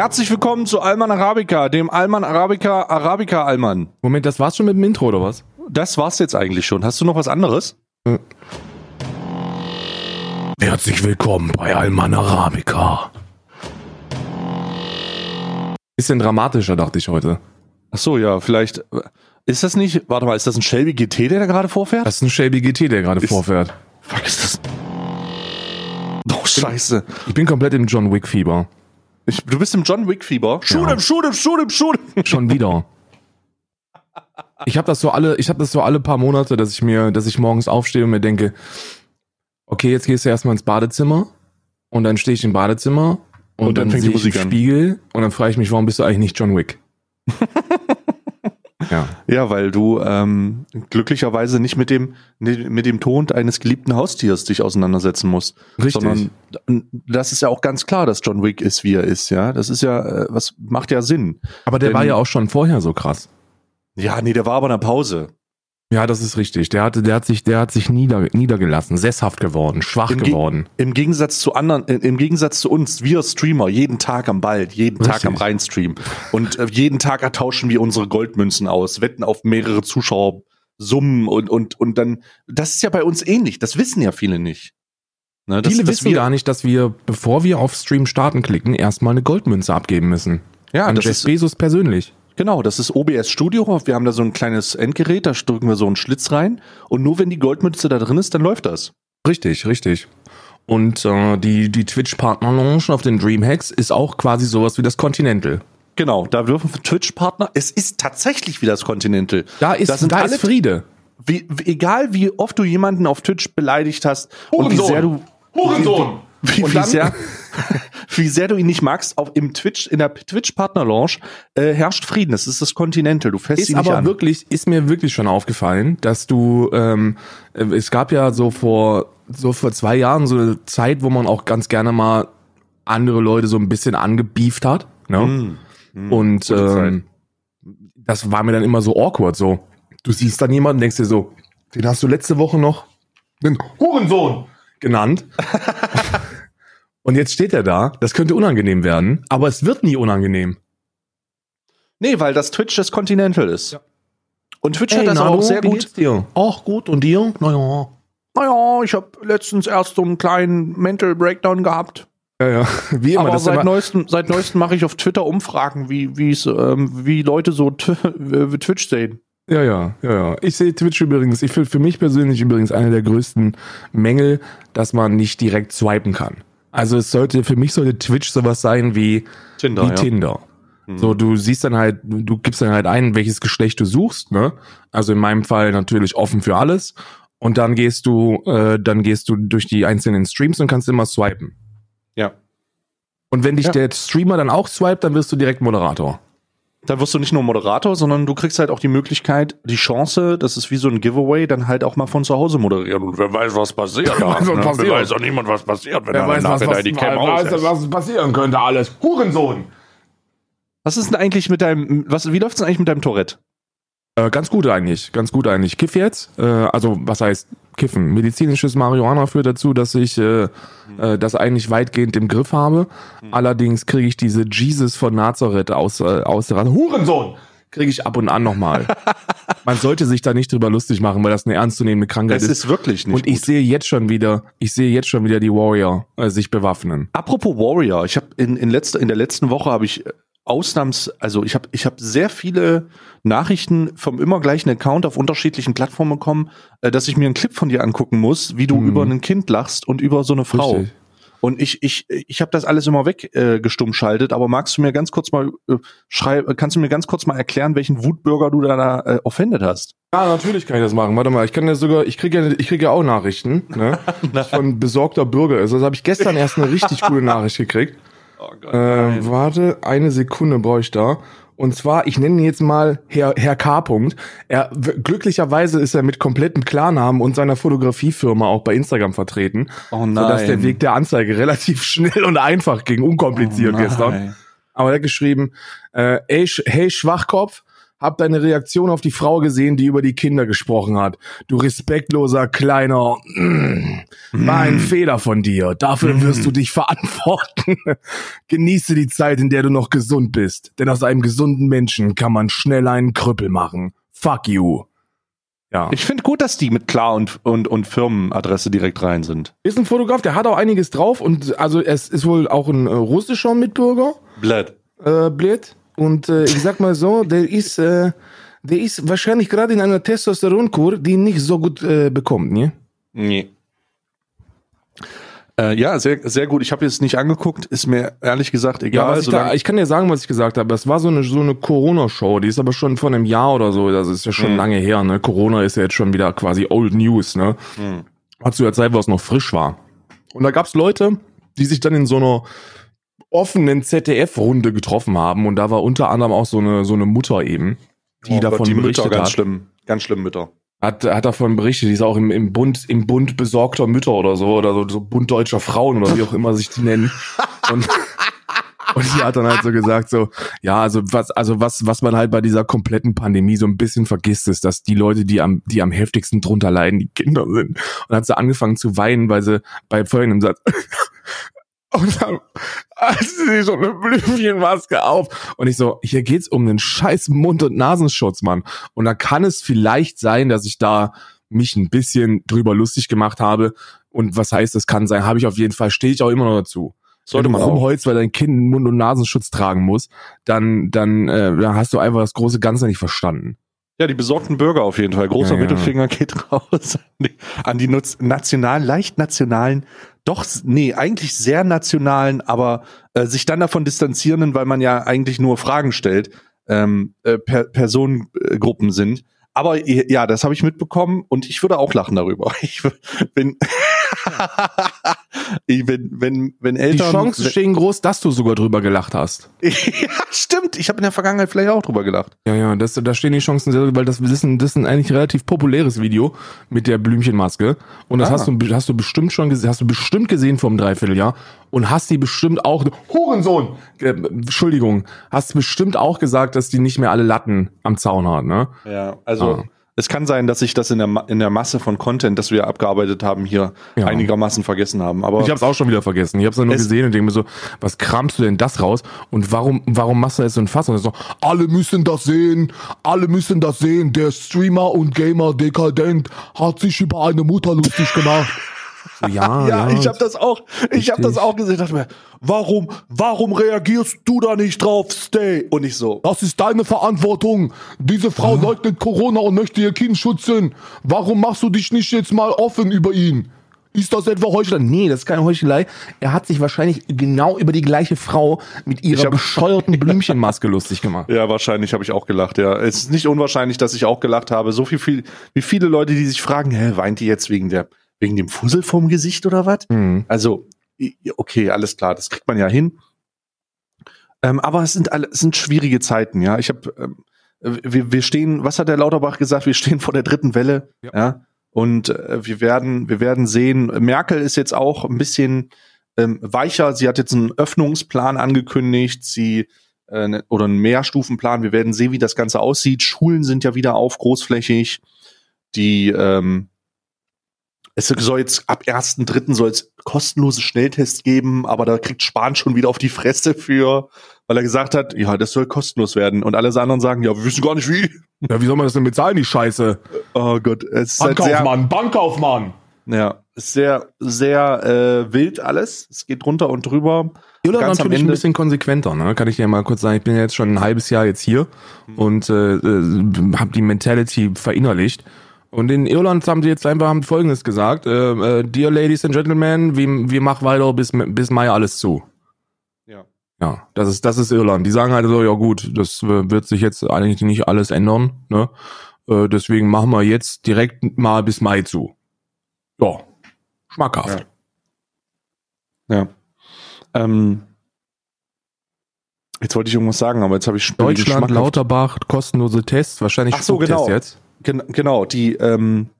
Herzlich willkommen zu Alman Arabica, dem Alman Arabica Arabica Alman. Moment, das war's schon mit dem Intro, oder was? Das war's jetzt eigentlich schon. Hast du noch was anderes? Herzlich willkommen bei Alman Arabica. Bisschen dramatischer, dachte ich heute. Ach so, ja, vielleicht. Ist das nicht. Warte mal, ist das ein Shelby GT, der da gerade vorfährt? Das ist ein Shelby GT, der gerade vorfährt. Fuck, ist das. Oh, Scheiße. Ich bin komplett im John Wick Fieber. Ich, du bist im John Wick Fieber. Shoot Ja. him, shoot him, shoot him, shoot him. Schon wieder. Ich habe das so alle, ich habe das so alle paar Monate, dass ich mir, dass ich morgens aufstehe und mir denke, okay, jetzt gehst du erstmal ins Badezimmer und dann stehe ich im Badezimmer und, Und dann dann, fängt die ich Musik im an. Spiegel und dann frage ich mich, warum bist du eigentlich nicht John Wick? ja. Ja, weil du ähm, glücklicherweise nicht mit dem, mit dem Tod eines geliebten Haustiers dich auseinandersetzen musst. Richtig. Sondern das ist ja auch ganz klar, dass John Wick ist, wie er ist, ja. Das ist ja, äh, was macht ja Sinn. Aber der Denn- war ja auch schon vorher so krass. Ja, nee, der war aber in der Pause. Ja, das ist richtig. Der hatte, der hat sich, der hat sich nieder, niedergelassen, sesshaft geworden, schwach Im Ge- geworden. Im Gegensatz zu anderen, äh, im Gegensatz zu uns, wir Streamer, jeden Tag am Ball, jeden Tag Richtig. am Rheinstream. Und äh, jeden Tag ertauschen wir unsere Goldmünzen aus, wetten auf mehrere Zuschauersummen und, und, und dann, das ist ja bei uns ähnlich. Das wissen ja viele nicht. Ne, dass- Viele wissen wir, gar nicht, dass wir, bevor wir auf Stream starten klicken, erstmal eine Goldmünze abgeben müssen. Ja, An das Jeff ist, Bezos persönlich. Genau, das ist OBS Studio. Wir haben da so ein kleines Endgerät, da drücken wir so einen Schlitz rein. Und nur wenn die Goldmünze da drin ist, dann läuft das. Richtig, richtig. Und äh, die, die Twitch-Partner-Lounge auf den Dreamhacks ist auch quasi sowas wie das Continental. Genau, da dürfen Twitch-Partner, es ist tatsächlich wie das Continental. Da ist, Da sind da alle- ist Friede. wie, egal wie oft du jemanden auf Twitch beleidigt hast und wie Hurensohn. sehr du Hurensohn. Wie, Und wie, dann- sehr, wie sehr du ihn nicht magst, auf im Twitch in der Twitch Partner Lounge äh, herrscht Frieden. Das ist das Continental. Du fährst Ist nicht aber an. wirklich, ist mir wirklich schon aufgefallen, dass du, ähm, äh, es gab ja so vor, so vor zwei Jahren so eine Zeit, wo man auch ganz gerne mal andere Leute so ein bisschen angebieft hat. Ne? Hm, hm, Und ähm, das war mir dann immer so awkward. So, du siehst dann jemanden, denkst dir so, den hast du letzte Woche noch den Hurensohn genannt. Und jetzt steht er da. Das könnte unangenehm werden, aber es wird nie unangenehm. Nee, weil das Twitch das Continental ist. Ja. Und Twitch hat das aber auch sehr gut. dir? Ach gut, und dir? Naja. Naja, ich habe letztens erst so einen kleinen Mental Breakdown gehabt. Ja, ja. Wie immer, aber das seit neuestem, seit neuestem mache ich auf Twitter Umfragen, wie ähm, wie Leute so äh, Twitch sehen. ja, ja, ja, ja. Ich sehe Twitch übrigens, ich finde für mich persönlich übrigens einer der größten Mängel, dass man nicht direkt swipen kann. Also es sollte, für mich sollte Twitch sowas sein wie, Tinder, wie Tinder. Mhm. So, du siehst dann halt, du gibst dann halt ein, welches Geschlecht du suchst, ne? Also in meinem Fall natürlich offen für alles. Und dann gehst du, äh, dann gehst du durch die einzelnen Streams und kannst immer swipen. Ja. Und wenn dich Ja. der Streamer dann auch swipet, dann wirst du direkt Moderator. Da wirst du nicht nur Moderator, sondern du kriegst halt auch die Möglichkeit, die Chance, das ist wie so ein Giveaway, dann halt auch mal von zu Hause moderieren. Und wer weiß, was passiert. Wer weiß, was ne? passiert. Wer weiß auch niemand, was passiert, wenn er nachher da die Cam auslässt. was passieren könnte alles. Hurensohn! Was ist denn eigentlich mit deinem, was, wie läuft's denn eigentlich mit deinem Tourette? Äh, ganz gut eigentlich, ganz gut eigentlich. Kiff jetzt, äh, also was heißt kiffen? Medizinisches Marihuana führt dazu, dass ich äh, äh, das eigentlich weitgehend im Griff habe. Allerdings kriege ich diese Jesus von Nazareth aus, äh, aus der Hurensohn! Kriege ich ab und an nochmal. Man sollte sich da nicht drüber lustig machen, weil das eine ernstzunehmende Krankheit Es ist. ist wirklich nicht Und ich gut. sehe jetzt schon wieder, ich sehe jetzt schon wieder die Warrior äh, sich bewaffnen. Apropos Warrior, ich habe in, in, letzter, in der letzten Woche habe ich Ausnahms, also ich habe ich hab sehr viele Nachrichten vom immer gleichen Account auf unterschiedlichen Plattformen bekommen, äh, dass ich mir einen Clip von dir angucken muss, wie du Mhm. über ein Kind lachst und über so eine Frau. Richtig. Und ich, ich, ich habe das alles immer weg äh, aber magst du mir ganz kurz mal äh, schrei kannst du mir ganz kurz mal erklären, welchen Wutbürger du da, da äh, offended hast? Ja, natürlich kann ich das machen. Warte mal, ich kann ja sogar, ich kriege ja, ich kriege ja auch Nachrichten, ne? von besorgter Bürger. Also das habe ich gestern erst eine richtig coole Nachricht gekriegt. Oh Gott, Äh, warte, eine Sekunde brauche ich da. Und zwar, ich nenne ihn jetzt mal Herr, Herr K. -Punkt. Er, glücklicherweise ist er mit komplettem Klarnamen und seiner Fotografiefirma auch bei Instagram vertreten. oh nein. Sodass der Weg der Anzeige relativ schnell und einfach ging, unkompliziert oh gestern. Aber er hat geschrieben, äh, ey, hey Schwachkopf, hab deine Reaktion auf die Frau gesehen, die über die Kinder gesprochen hat. Du respektloser kleiner, mm, war ein Fehler von dir. Dafür wirst du dich verantworten. Genieße die Zeit, in der du noch gesund bist. Denn aus einem gesunden Menschen kann man schnell einen Krüppel machen. Fuck you. Ja. Ich finde gut, dass die mit Klar und, und, und Firmenadresse direkt rein sind. Ist ein Fotograf, der hat auch einiges drauf und also es ist wohl auch ein äh, russischer Mitbürger. Blöd. äh, blöd. Und äh, ich sag mal so, der ist, äh, der ist wahrscheinlich gerade in einer Testosteronkur, die nicht so gut äh, bekommt, ne? Nee. Äh, ja, sehr, sehr gut. Ich habe jetzt nicht angeguckt, ist mir ehrlich gesagt Ja, egal. was ich, da, ich kann dir sagen, was ich gesagt habe. Es war so eine, so eine Corona-Show, die ist aber schon von einem Jahr oder so, das ist ja schon lange her, ne? Corona ist ja jetzt schon wieder quasi Old News, ne? Hat zu der Zeit, wo es noch frisch war. Und da gab's Leute, die sich dann in so einer offenen ZDF-Runde getroffen haben und da war unter anderem auch so eine, so eine Mutter eben, die Oh Gott, davon die berichtet Mütter, ganz hat. schlimm. Ganz schlimm Mütter. Hat, hat davon berichtet, die ist auch im, im Bund, im Bund besorgter Mütter oder so, oder so, so Bund deutscher Frauen oder wie auch immer sich die nennen. Und, und die hat dann halt so gesagt, so, ja, also was, also was, was man halt bei dieser kompletten Pandemie so ein bisschen vergisst, ist, dass die Leute, die am, die am heftigsten drunter leiden, die Kinder sind. Und hat sie angefangen zu weinen, weil sie bei folgendem Satz, und dann hat sie so eine Blümchenmaske auf. Und ich so, hier geht's um einen scheiß Mund- und Nasenschutz, Mann. Und da kann es vielleicht sein, dass ich da mich ein bisschen drüber lustig gemacht habe. Und was heißt, das kann sein, habe ich auf jeden Fall, stehe ich auch immer noch dazu. Sollte man rumholst, weil dein Kind einen Mund- und Nasenschutz tragen muss, dann, dann, äh, dann hast du einfach das große Ganze nicht verstanden. Ja, die besorgten Bürger auf jeden Fall. Großer Ja, ja. Mittelfinger geht raus an die, an die nationalen, leicht nationalen, doch, nee, eigentlich sehr nationalen, aber äh, sich dann davon distanzierenden, weil man ja eigentlich nur Fragen stellt, ähm, äh, per Personengruppen sind. Aber ja, das habe ich mitbekommen und ich würde auch lachen darüber. Ich bin, ich bin wenn, wenn Die Eltern. Chancen stehen groß, dass du sogar drüber gelacht hast. ja, stimmt. Ich habe in der Vergangenheit vielleicht auch drüber gelacht. Ja, ja, das, da stehen die Chancen sehr, weil das, das, ist ein, das ist ein eigentlich relativ populäres Video mit der Blümchenmaske. Und das Ah. hast, du, hast du bestimmt schon gesehen, hast du bestimmt gesehen vor einem Dreivierteljahr und hast die bestimmt auch, Hurensohn! Äh, Entschuldigung, hast bestimmt auch gesagt, dass die nicht mehr alle Latten am Zaun hat, ne? Ja, also Ah. Es kann sein, dass ich das in der, Ma- in der Masse von Content, das wir abgearbeitet haben, hier Ja. einigermaßen vergessen haben. Aber Ich hab's auch schon wieder vergessen. Ich hab's dann nur Es- gesehen und denke mir so, was kramst du denn das raus? Und warum, warum machst du jetzt so ein Fass? Und so, alle müssen das sehen, alle müssen das sehen. Der Streamer und Gamer Dekadent hat sich über eine Mutter lustig gemacht. So, ja, ja, ich habe das auch, ich habe das auch gesehen. Dachte mir, warum, warum reagierst du da nicht drauf, Stay? Und ich so, Das ist deine Verantwortung. Diese Frau leugnet Corona und möchte ihr Kind schützen. Warum machst du dich nicht jetzt mal offen über ihn? Ist das etwa Heuchelei? Nee, das ist keine Heuchelei. Er hat sich wahrscheinlich genau über die gleiche Frau mit ihrer hab- bescheuerten Blümchenmaske lustig gemacht. ja, wahrscheinlich habe ich auch gelacht. Ja, es ist nicht unwahrscheinlich, dass ich auch gelacht habe. So viel, viel, wie viele Leute, die sich fragen, hä, weint die jetzt wegen der, wegen dem Fussel vom Gesicht oder was? Mhm. Also, okay, alles klar, das kriegt man ja hin. Ähm, aber es sind alle, es sind schwierige Zeiten, ja. Ich habe, ähm, wir, wir stehen, was hat der Lauterbach gesagt? Wir stehen vor der dritten Welle, Ja. ja. Und äh, wir werden, wir werden sehen. Merkel ist jetzt auch ein bisschen ähm, weicher. Sie hat jetzt einen Öffnungsplan angekündigt. Sie äh, ne- oder einen Mehrstufenplan. Wir werden sehen, wie das Ganze aussieht. Schulen sind ja wieder auf, großflächig. Die ähm, es soll jetzt ab 1.3. soll es kostenlose Schnelltests geben, aber da kriegt Spahn schon wieder auf die Fresse für, weil er gesagt hat, ja, das soll kostenlos werden. Und alle anderen sagen, ja, wir wissen gar nicht wie. Ja, wie soll man das denn bezahlen, die Scheiße? Oh Gott, es ist halt sehr, Bankkaufmann, Bankkaufmann. ja, ist sehr, sehr äh, wild alles. Es geht drunter und drüber. Irland Ganz natürlich ein bisschen konsequenter, ne? Kann ich dir mal kurz sagen. Ich bin ja jetzt schon ein halbes Jahr jetzt hier und äh, äh, habe die Mentality verinnerlicht. Und in Irland haben sie jetzt einfach haben Folgendes gesagt: äh, äh, Dear Ladies and Gentlemen, wir, wir machen weiter bis bis Mai alles zu. Ja. Ja, das ist das ist Irland. Die sagen halt so, ja gut, das äh, wird sich jetzt eigentlich nicht alles ändern, ne? Äh, deswegen machen wir jetzt direkt mal bis Mai zu. Ja, schmackhaft. Ja. Ähm, jetzt wollte ich irgendwas sagen, aber jetzt habe ich Deutschland, Lauterbach, kostenlose Tests, wahrscheinlich Ach so, genau. jetzt. Gen genau, die, ähm,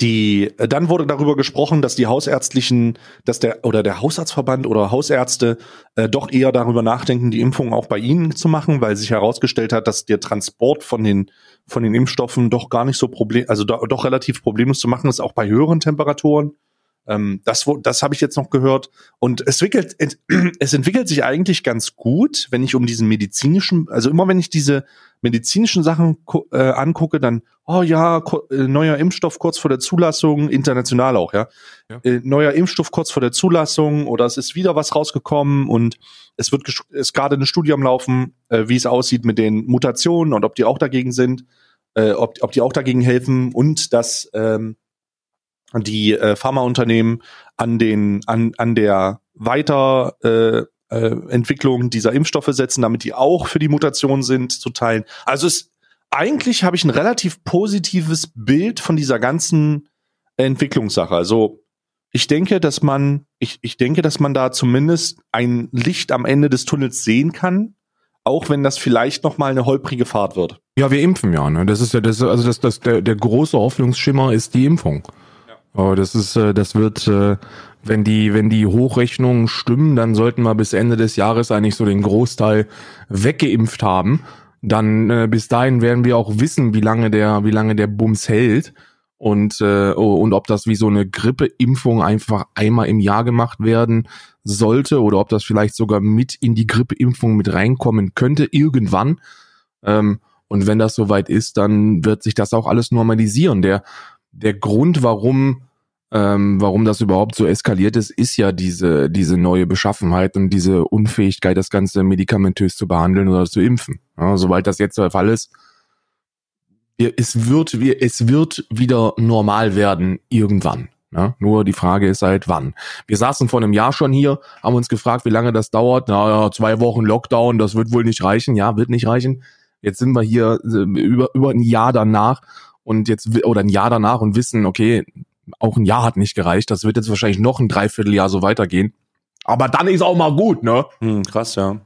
die, äh, dann wurde darüber gesprochen, dass die hausärztlichen, dass der oder der Hausarztverband oder Hausärzte äh, doch eher darüber nachdenken, die Impfung auch bei ihnen zu machen, weil sich herausgestellt hat, dass der Transport von den von den Impfstoffen doch gar nicht so problem, also do, doch relativ problemlos zu machen ist, auch bei höheren Temperaturen. Ähm, das das habe ich jetzt noch gehört. Und es entwickelt, es entwickelt sich eigentlich ganz gut, wenn ich um diesen medizinischen, also immer wenn ich diese medizinischen Sachen äh, angucke, dann, oh ja, äh, neuer Impfstoff kurz vor der Zulassung, international auch, ja. ja. Äh, neuer Impfstoff kurz vor der Zulassung oder es ist wieder was rausgekommen und es wird ist gerade eine Studie am Laufen, äh, wie es aussieht mit den Mutationen und ob die auch dagegen sind, äh, ob, ob die auch dagegen helfen und dass ähm, die äh, Pharmaunternehmen an den an an der weiter äh, äh, Entwicklung dieser Impfstoffe setzen, damit die auch für die Mutation sind, zu teilen. Also es eigentlich habe ich ein relativ positives Bild von dieser ganzen Entwicklungssache. Also ich denke, dass man, ich, ich denke, dass man da zumindest ein Licht am Ende des Tunnels sehen kann, auch wenn das vielleicht noch mal eine holprige Fahrt wird. Ja, wir impfen ja. Ne? Das ist ja das, also das, das der, der große Hoffnungsschimmer ist die Impfung. Oh, das ist, äh, das wird, äh, wenn die, wenn die Hochrechnungen stimmen, dann sollten wir bis Ende des Jahres eigentlich so den Großteil weggeimpft haben. Dann äh, bis dahin werden wir auch wissen, wie lange der, wie lange der Bums hält und äh, oh, und ob das wie so eine Grippeimpfung einfach einmal im Jahr gemacht werden sollte oder ob das vielleicht sogar mit in die Grippeimpfung mit reinkommen könnte irgendwann. Ähm, und wenn das soweit ist, dann wird sich das auch alles normalisieren. Der der Grund, warum ähm, warum das überhaupt so eskaliert ist, ist ja diese diese neue Beschaffenheit und diese Unfähigkeit, das Ganze medikamentös zu behandeln oder zu impfen. Ja, sobald das jetzt der Fall ist, es wird es wird wieder normal werden irgendwann. Ja, nur die Frage ist halt, wann. Wir saßen vor einem Jahr schon hier, haben uns gefragt, wie lange das dauert. Naja, zwei Wochen Lockdown, das wird wohl nicht reichen. Ja, wird nicht reichen. Jetzt sind wir hier äh, über, über ein Jahr danach und jetzt oder ein Jahr danach und wissen, okay, auch ein Jahr hat nicht gereicht. Das wird jetzt wahrscheinlich noch ein Dreivierteljahr so weitergehen. Aber dann ist auch mal gut, ne? Hm, krass, ja.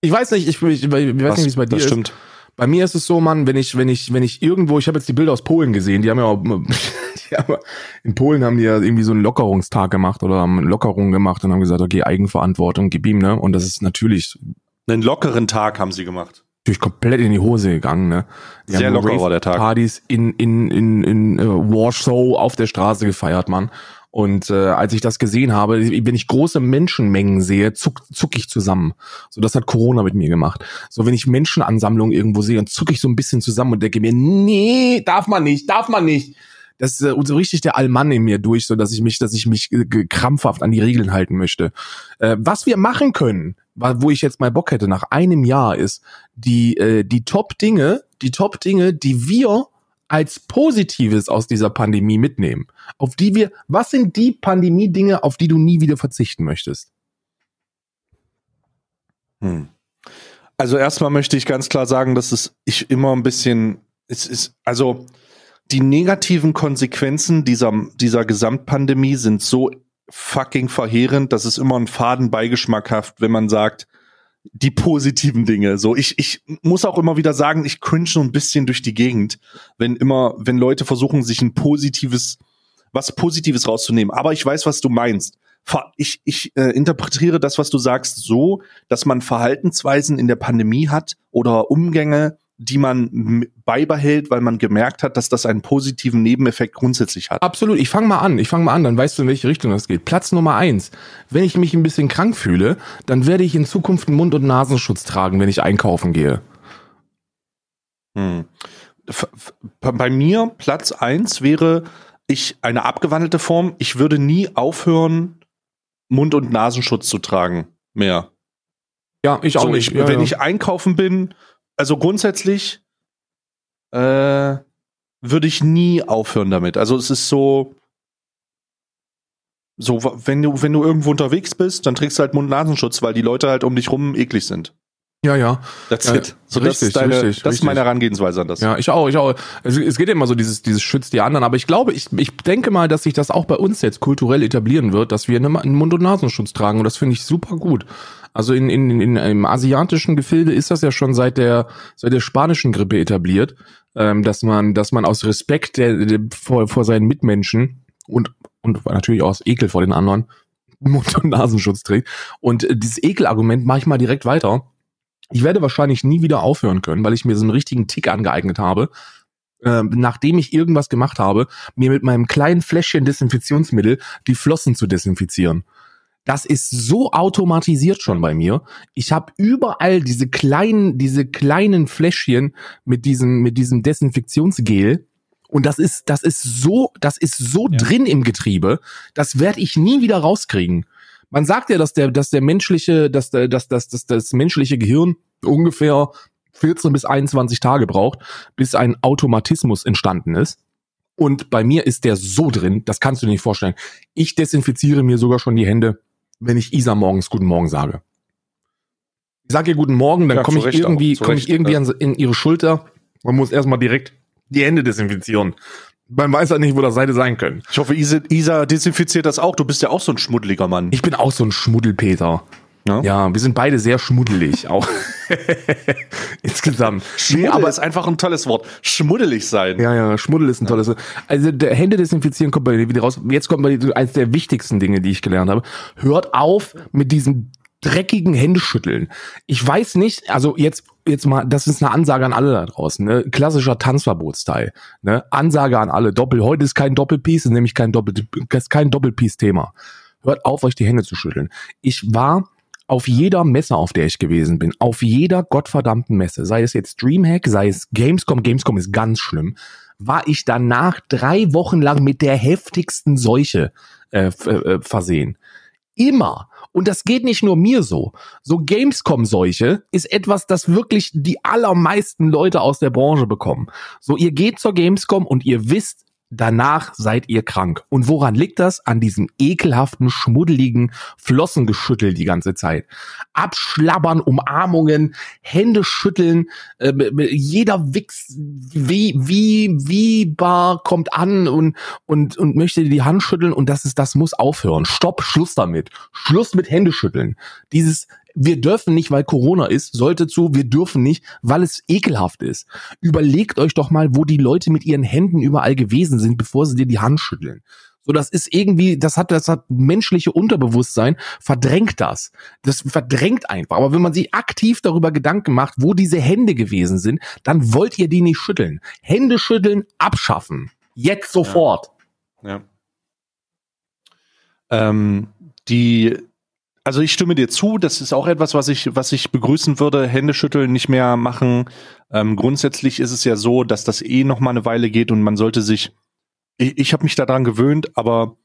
Ich weiß nicht, ich, ich, ich weiß nicht, wie es bei dir das stimmt. ist. Bei mir ist es so, Mann, wenn ich, wenn ich, wenn ich irgendwo, ich habe jetzt die Bilder aus Polen gesehen, die haben ja auch, die haben, in Polen haben die ja irgendwie so einen Lockerungstag gemacht oder haben Lockerung gemacht und haben gesagt, okay, Eigenverantwortung, gib ihm, ne? Und das ist natürlich. Einen lockeren Tag haben sie gemacht natürlich komplett in die Hose gegangen. Ne? Die Sehr locker war der Tag. Partys in in in in uh, Warsaw auf der Straße gefeiert, Mann. Und äh, als ich das gesehen habe, wenn ich große Menschenmengen sehe, zuck, zuck ich zusammen. So, das hat Corona mit mir gemacht. So, wenn ich Menschenansammlungen irgendwo sehe, dann zuck ich so ein bisschen zusammen und denke mir, nee, darf man nicht, darf man nicht. Das ist äh, so richtig der Allmann in mir durch, so dass ich mich, dass ich mich äh, krampfhaft an die Regeln halten möchte. Äh, was wir machen können, wo ich jetzt mal Bock hätte nach einem Jahr, ist die äh, die Top-Dinge, die Top-Dinge, die wir als Positives aus dieser Pandemie mitnehmen. Auf die wir, was sind die Pandemie-Dinge, auf die du nie wieder verzichten möchtest? Hm. Also erstmal möchte ich ganz klar sagen, dass es ich immer ein bisschen, es ist, also die negativen Konsequenzen dieser, dieser Gesamtpandemie sind so fucking verheerend, dass es immer einen faden Beigeschmack hat, wenn man sagt, die positiven Dinge. So, ich, ich muss auch immer wieder sagen, ich cringe so ein bisschen durch die Gegend, wenn immer, wenn Leute versuchen, sich ein positives, was Positives rauszunehmen. Aber ich weiß, was du meinst. Ich, ich äh, interpretiere das, was du sagst, so, dass man Verhaltensweisen in der Pandemie hat oder Umgänge, die man beibehält, weil man gemerkt hat, dass das einen positiven Nebeneffekt grundsätzlich hat. Absolut. Ich fange mal an. Ich fange mal an, dann weißt du, in welche Richtung das geht. Platz Nummer eins. Wenn ich mich ein bisschen krank fühle, dann werde ich in Zukunft einen Mund- und Nasenschutz tragen, wenn ich einkaufen gehe. Hm. Bei mir Platz eins wäre ich eine abgewandelte Form. Ich würde nie aufhören, Mund- und Nasenschutz zu tragen mehr. Ja, ich auch so, nicht. Ich, ja, wenn ja. ich einkaufen bin, also grundsätzlich äh, würde ich nie aufhören damit. Also es ist so, so wenn du wenn du irgendwo unterwegs bist, dann trägst du halt Mund-Nasenschutz, weil die Leute halt um dich rum eklig sind. Ja, ja. That's Ja, it. So, das richtig, ist, deine, richtig, das ist meine. Herangehensweise an das. Ja, ich auch, ich auch. Es, es geht immer so dieses, dieses schützt die anderen, aber ich glaube, ich, ich denke mal, dass sich das auch bei uns jetzt kulturell etablieren wird, dass wir eine- einen Mund- und Nasenschutz tragen und das finde ich super gut. Also in, in, in, im asiatischen Gefilde ist das ja schon seit der, seit der spanischen Grippe etabliert, ähm, dass man, dass man aus Respekt der, der, vor, vor seinen Mitmenschen und, und natürlich auch aus Ekel vor den anderen Mund- und Nasenschutz trägt. Und dieses Ekelargument mache ich mal direkt weiter. Ich werde wahrscheinlich nie wieder aufhören können, weil ich mir so einen richtigen Tick angeeignet habe, äh, nachdem ich irgendwas gemacht habe, mir mit meinem kleinen Fläschchen Desinfektionsmittel die Flossen zu desinfizieren. Das ist so automatisiert schon bei mir. Ich habe überall diese kleinen, diese kleinen Fläschchen mit diesem, mit diesem Desinfektionsgel. Und das ist, das ist so, das ist so Ja. drin im Getriebe, das werde ich nie wieder rauskriegen. Man sagt ja, dass der, dass der menschliche, dass dass, dass, dass das menschliche Gehirn ungefähr 14 bis 21 Tage braucht, bis ein Automatismus entstanden ist. Und bei mir ist der so drin, das kannst du dir nicht vorstellen. Ich desinfiziere mir sogar schon die Hände, wenn ich Isa morgens Guten Morgen sage. Ich sage ihr Guten Morgen, dann Ja, komme ich irgendwie, komme ich irgendwie ja. an, in ihre Schulter. Man muss erstmal direkt die Hände desinfizieren. Man weiß halt nicht, wo das Seite sein können. Ich hoffe, Isa, Isa desinfiziert das auch. Du bist ja auch so ein schmuddeliger Mann. Ich bin auch so ein Schmuddelpeter. Ja? Ja, wir sind beide sehr schmuddelig, auch insgesamt. Schmuddel aber ist einfach ein tolles Wort. Schmuddelig sein. Ja, ja, Schmuddel ist ein tolles. Also der Hände desinfizieren kommt bei mir wieder raus. Jetzt kommt bei dir eines der wichtigsten Dinge, die ich gelernt habe. Hört auf mit diesem dreckigen Händeschütteln. Ich weiß nicht, also jetzt jetzt mal, das ist eine Ansage an alle da draußen, ne? Klassischer Tanzverbotsteil, ne? Ansage an alle. Doppel, heute ist kein Doppelpiece, ist nämlich kein Doppel, ist kein Doppelpiece-Thema. Hört auf, euch die Hände zu schütteln. Ich war auf jeder Messe, auf der ich gewesen bin, auf jeder gottverdammten Messe, sei es jetzt Dreamhack, sei es Gamescom, Gamescom ist ganz schlimm, war ich danach drei Wochen lang mit der heftigsten Seuche äh, äh, versehen. Immer. Und das geht nicht nur mir so. So Gamescom-Seuche ist etwas, das wirklich die allermeisten Leute aus der Branche bekommen. So, ihr geht zur Gamescom und ihr wisst, danach seid ihr krank. Und woran liegt das? An diesem ekelhaften, schmuddeligen Flossengeschüttel die ganze Zeit. Abschlabbern, Umarmungen, Hände schütteln, äh, jeder Wichs wie, wie, wie bar kommt an und, und, und möchte die Hand schütteln und das ist, das muss aufhören. Stopp, Schluss damit. Schluss mit Händeschütteln. Dieses, wir dürfen nicht, weil Corona ist, sollte zu, wir dürfen nicht, weil es ekelhaft ist. Überlegt euch doch mal, wo die Leute mit ihren Händen überall gewesen sind, bevor sie dir die Hand schütteln. So, das ist irgendwie, das hat, das hat menschliche Unterbewusstsein, verdrängt das. Das verdrängt einfach. Aber wenn man sich aktiv darüber Gedanken macht, wo diese Hände gewesen sind, dann wollt ihr die nicht schütteln. Hände schütteln, abschaffen. Jetzt sofort. Ja. Ähm, die, also ich stimme dir zu, das ist auch etwas, was ich, was ich begrüßen würde, Händeschütteln nicht mehr machen. Ähm, grundsätzlich ist es ja so, dass das eh noch mal eine Weile geht und man sollte sich, ich, ich habe mich daran gewöhnt, aber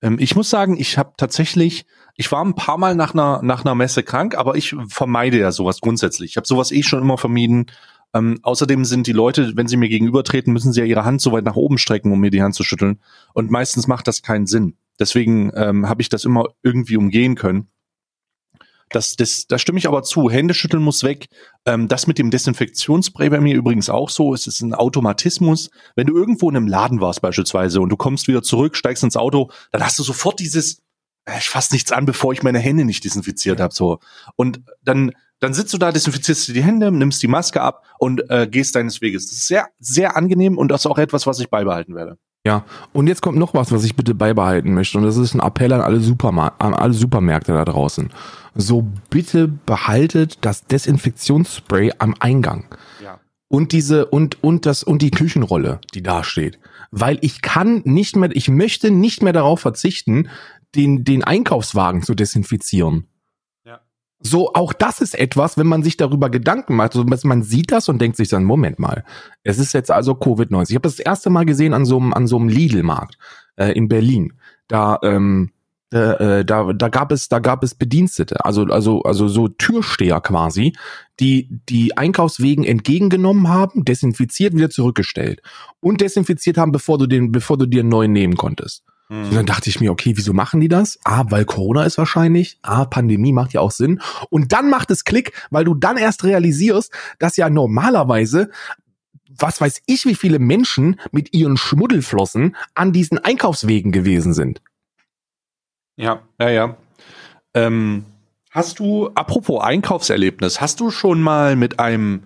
ähm, ich muss sagen, ich habe tatsächlich, ich war ein paar Mal nach einer, nach einer Messe krank, aber ich vermeide ja sowas grundsätzlich. Ich habe sowas eh schon immer vermieden. Ähm, außerdem sind die Leute, wenn sie mir gegenübertreten, müssen sie ja ihre Hand so weit nach oben strecken, um mir die Hand zu schütteln. Und meistens macht das keinen Sinn. Deswegen ähm, habe ich das immer irgendwie umgehen können. Das, das, da stimme ich aber zu. Händeschütteln muss weg. Ähm, das mit dem Desinfektionsspray bei mir übrigens auch so. Es ist ein Automatismus. Wenn du irgendwo in einem Laden warst beispielsweise und du kommst wieder zurück, steigst ins Auto, dann hast du sofort dieses, äh, ich fasse nichts an, bevor ich meine Hände nicht desinfiziert habe. So. Und dann, dann sitzt du da, desinfizierst du die Hände, nimmst die Maske ab und äh, gehst deines Weges. Das ist sehr, sehr angenehm und das ist auch etwas, was ich beibehalten werde. Ja, und jetzt kommt noch was, was ich bitte beibehalten möchte. Und das ist ein Appell an alle, Supermar an alle Supermärkte da draußen. So bitte behaltet das Desinfektionsspray am Eingang. Ja. Und diese, und, und das, und die Küchenrolle, die da steht. Weil ich kann nicht mehr, ich möchte nicht mehr darauf verzichten, den, den Einkaufswagen zu desinfizieren. Ja. So, auch das ist etwas, wenn man sich darüber Gedanken macht. Also man sieht das und denkt sich dann, Moment mal, es ist jetzt also Covid-19. Ich habe das, das erste Mal gesehen an so einem, an so einem Lidl-Markt äh, in Berlin. Da, ähm, äh, da, da gab es, da gab es Bedienstete, also, also, also so Türsteher quasi, die die Einkaufswegen entgegengenommen haben, desinfiziert, wieder zurückgestellt und desinfiziert haben, bevor du den, bevor du dir einen neuen nehmen konntest. Mhm. Und dann dachte ich mir, okay, wieso machen die das? Ah, weil Corona ist wahrscheinlich. Ah, Pandemie macht ja auch Sinn. Und dann macht es Klick, weil du dann erst realisierst, dass ja normalerweise was weiß ich, wie viele Menschen mit ihren Schmuddelflossen an diesen Einkaufswegen gewesen sind. Ja, ja, ja. Ähm, hast du, apropos Einkaufserlebnis, hast du schon mal mit einem,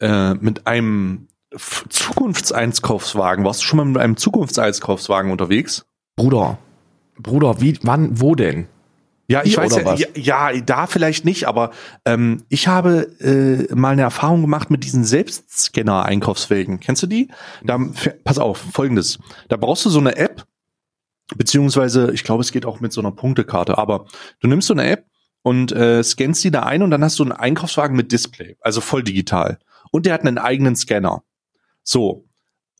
äh, mit einem Zukunftseinkaufswagen, warst du schon mal mit einem Zukunftseinkaufswagen unterwegs? Bruder, Bruder, wie, wann, wo denn? Ja, ich Hier weiß ja, ja, ja, da vielleicht nicht, aber ähm, ich habe äh, mal eine Erfahrung gemacht mit diesen Selbstscanner-Einkaufswegen. Kennst du die? Da, pass auf, folgendes. Da brauchst du so eine App, beziehungsweise, ich glaube, es geht auch mit so einer Punktekarte, aber du nimmst so eine App und äh, scannst die da ein und dann hast du einen Einkaufswagen mit Display, also voll digital. Und der hat einen eigenen Scanner. So.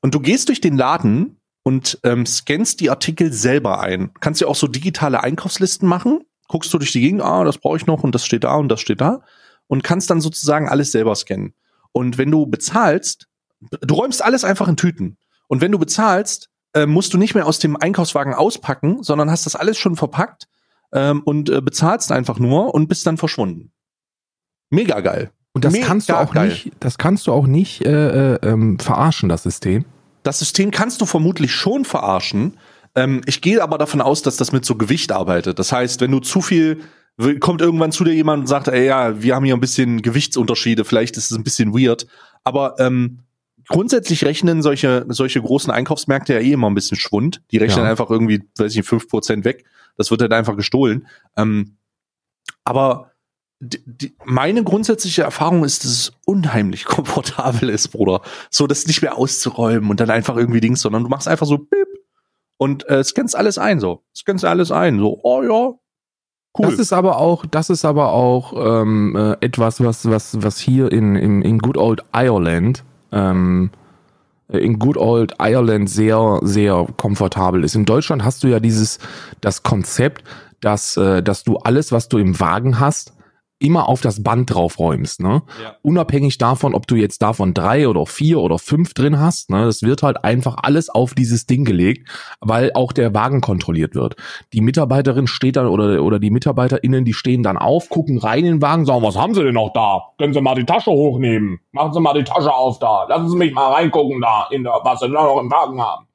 Und du gehst durch den Laden und ähm, scannst die Artikel selber ein. Kannst ja auch so digitale Einkaufslisten machen guckst du durch die Gegend, ah, das brauche ich noch und das steht da und das steht da und kannst dann sozusagen alles selber scannen. Und wenn du bezahlst, du räumst alles einfach in Tüten. Und wenn du bezahlst, äh, musst du nicht mehr aus dem Einkaufswagen auspacken, sondern hast das alles schon verpackt ähm, und äh, bezahlst einfach nur und bist dann verschwunden. Mega geil. Und das Mega kannst du auch geil. nicht, das kannst du auch nicht äh, äh, ähm, verarschen, das System. Das System kannst du vermutlich schon verarschen, ähm, ich gehe aber davon aus, dass das mit so Gewicht arbeitet. Das heißt, wenn du zu viel kommt irgendwann zu dir jemand und sagt, ey, ja, wir haben hier ein bisschen Gewichtsunterschiede, vielleicht ist es ein bisschen weird. Aber ähm, grundsätzlich rechnen solche, solche großen Einkaufsmärkte ja eh immer ein bisschen Schwund. Die rechnen ja. einfach irgendwie, weiß ich nicht, fünf Prozent weg. Das wird dann einfach gestohlen. Ähm, aber die, die, meine grundsätzliche Erfahrung ist, dass es unheimlich komfortabel ist, Bruder. So, das nicht mehr auszuräumen und dann einfach irgendwie Dings, sondern du machst einfach so, bip, und äh, scannst alles ein so. Scannst alles ein so. Oh ja. Cool. Das ist aber auch, das ist aber auch ähm, äh, etwas, was was was hier in in, in Good Old Ireland ähm, in Good Old Ireland sehr sehr komfortabel ist. In Deutschland hast du ja dieses das Konzept, dass äh, dass du alles, was du im Wagen hast, immer auf das Band draufräumst, ne? Ja. Unabhängig davon, ob du jetzt davon drei oder vier oder fünf drin hast, ne? Das wird halt einfach alles auf dieses Ding gelegt, weil auch der Wagen kontrolliert wird. Die Mitarbeiterin steht dann oder, oder die MitarbeiterInnen, die stehen dann auf, gucken rein in den Wagen, sagen, was haben sie denn noch da? Können sie mal die Tasche hochnehmen? Machen sie mal die Tasche auf da. Lassen Sie mich mal reingucken da, in der, was sie da noch im Wagen haben.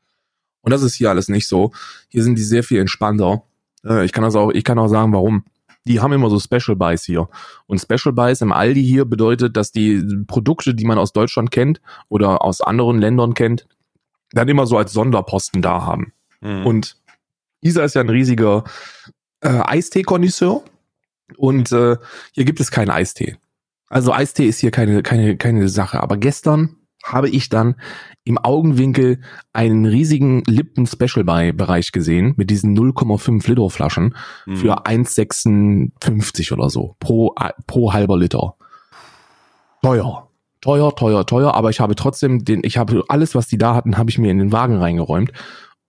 Und das ist hier alles nicht so. Hier sind die sehr viel entspannter. Äh, ich kann das auch, ich kann auch sagen, warum die haben immer so Special Buys hier. Und Special Buys im Aldi hier bedeutet, dass die Produkte, die man aus Deutschland kennt oder aus anderen Ländern kennt, dann immer so als Sonderposten da haben. Mhm. Und Isa ist ja ein riesiger äh, Eistee-Konnoisseur und äh, hier gibt es keinen Eistee. Also Eistee ist hier keine, keine, keine Sache. Aber gestern habe ich dann im Augenwinkel einen riesigen Lippen-Special-Bereich gesehen mit diesen 0,5 Liter Flaschen mhm. für 1,56 oder so pro, pro halber Liter. Teuer. Teuer, teuer, teuer, aber ich habe trotzdem den, ich habe alles, was die da hatten, habe ich mir in den Wagen reingeräumt.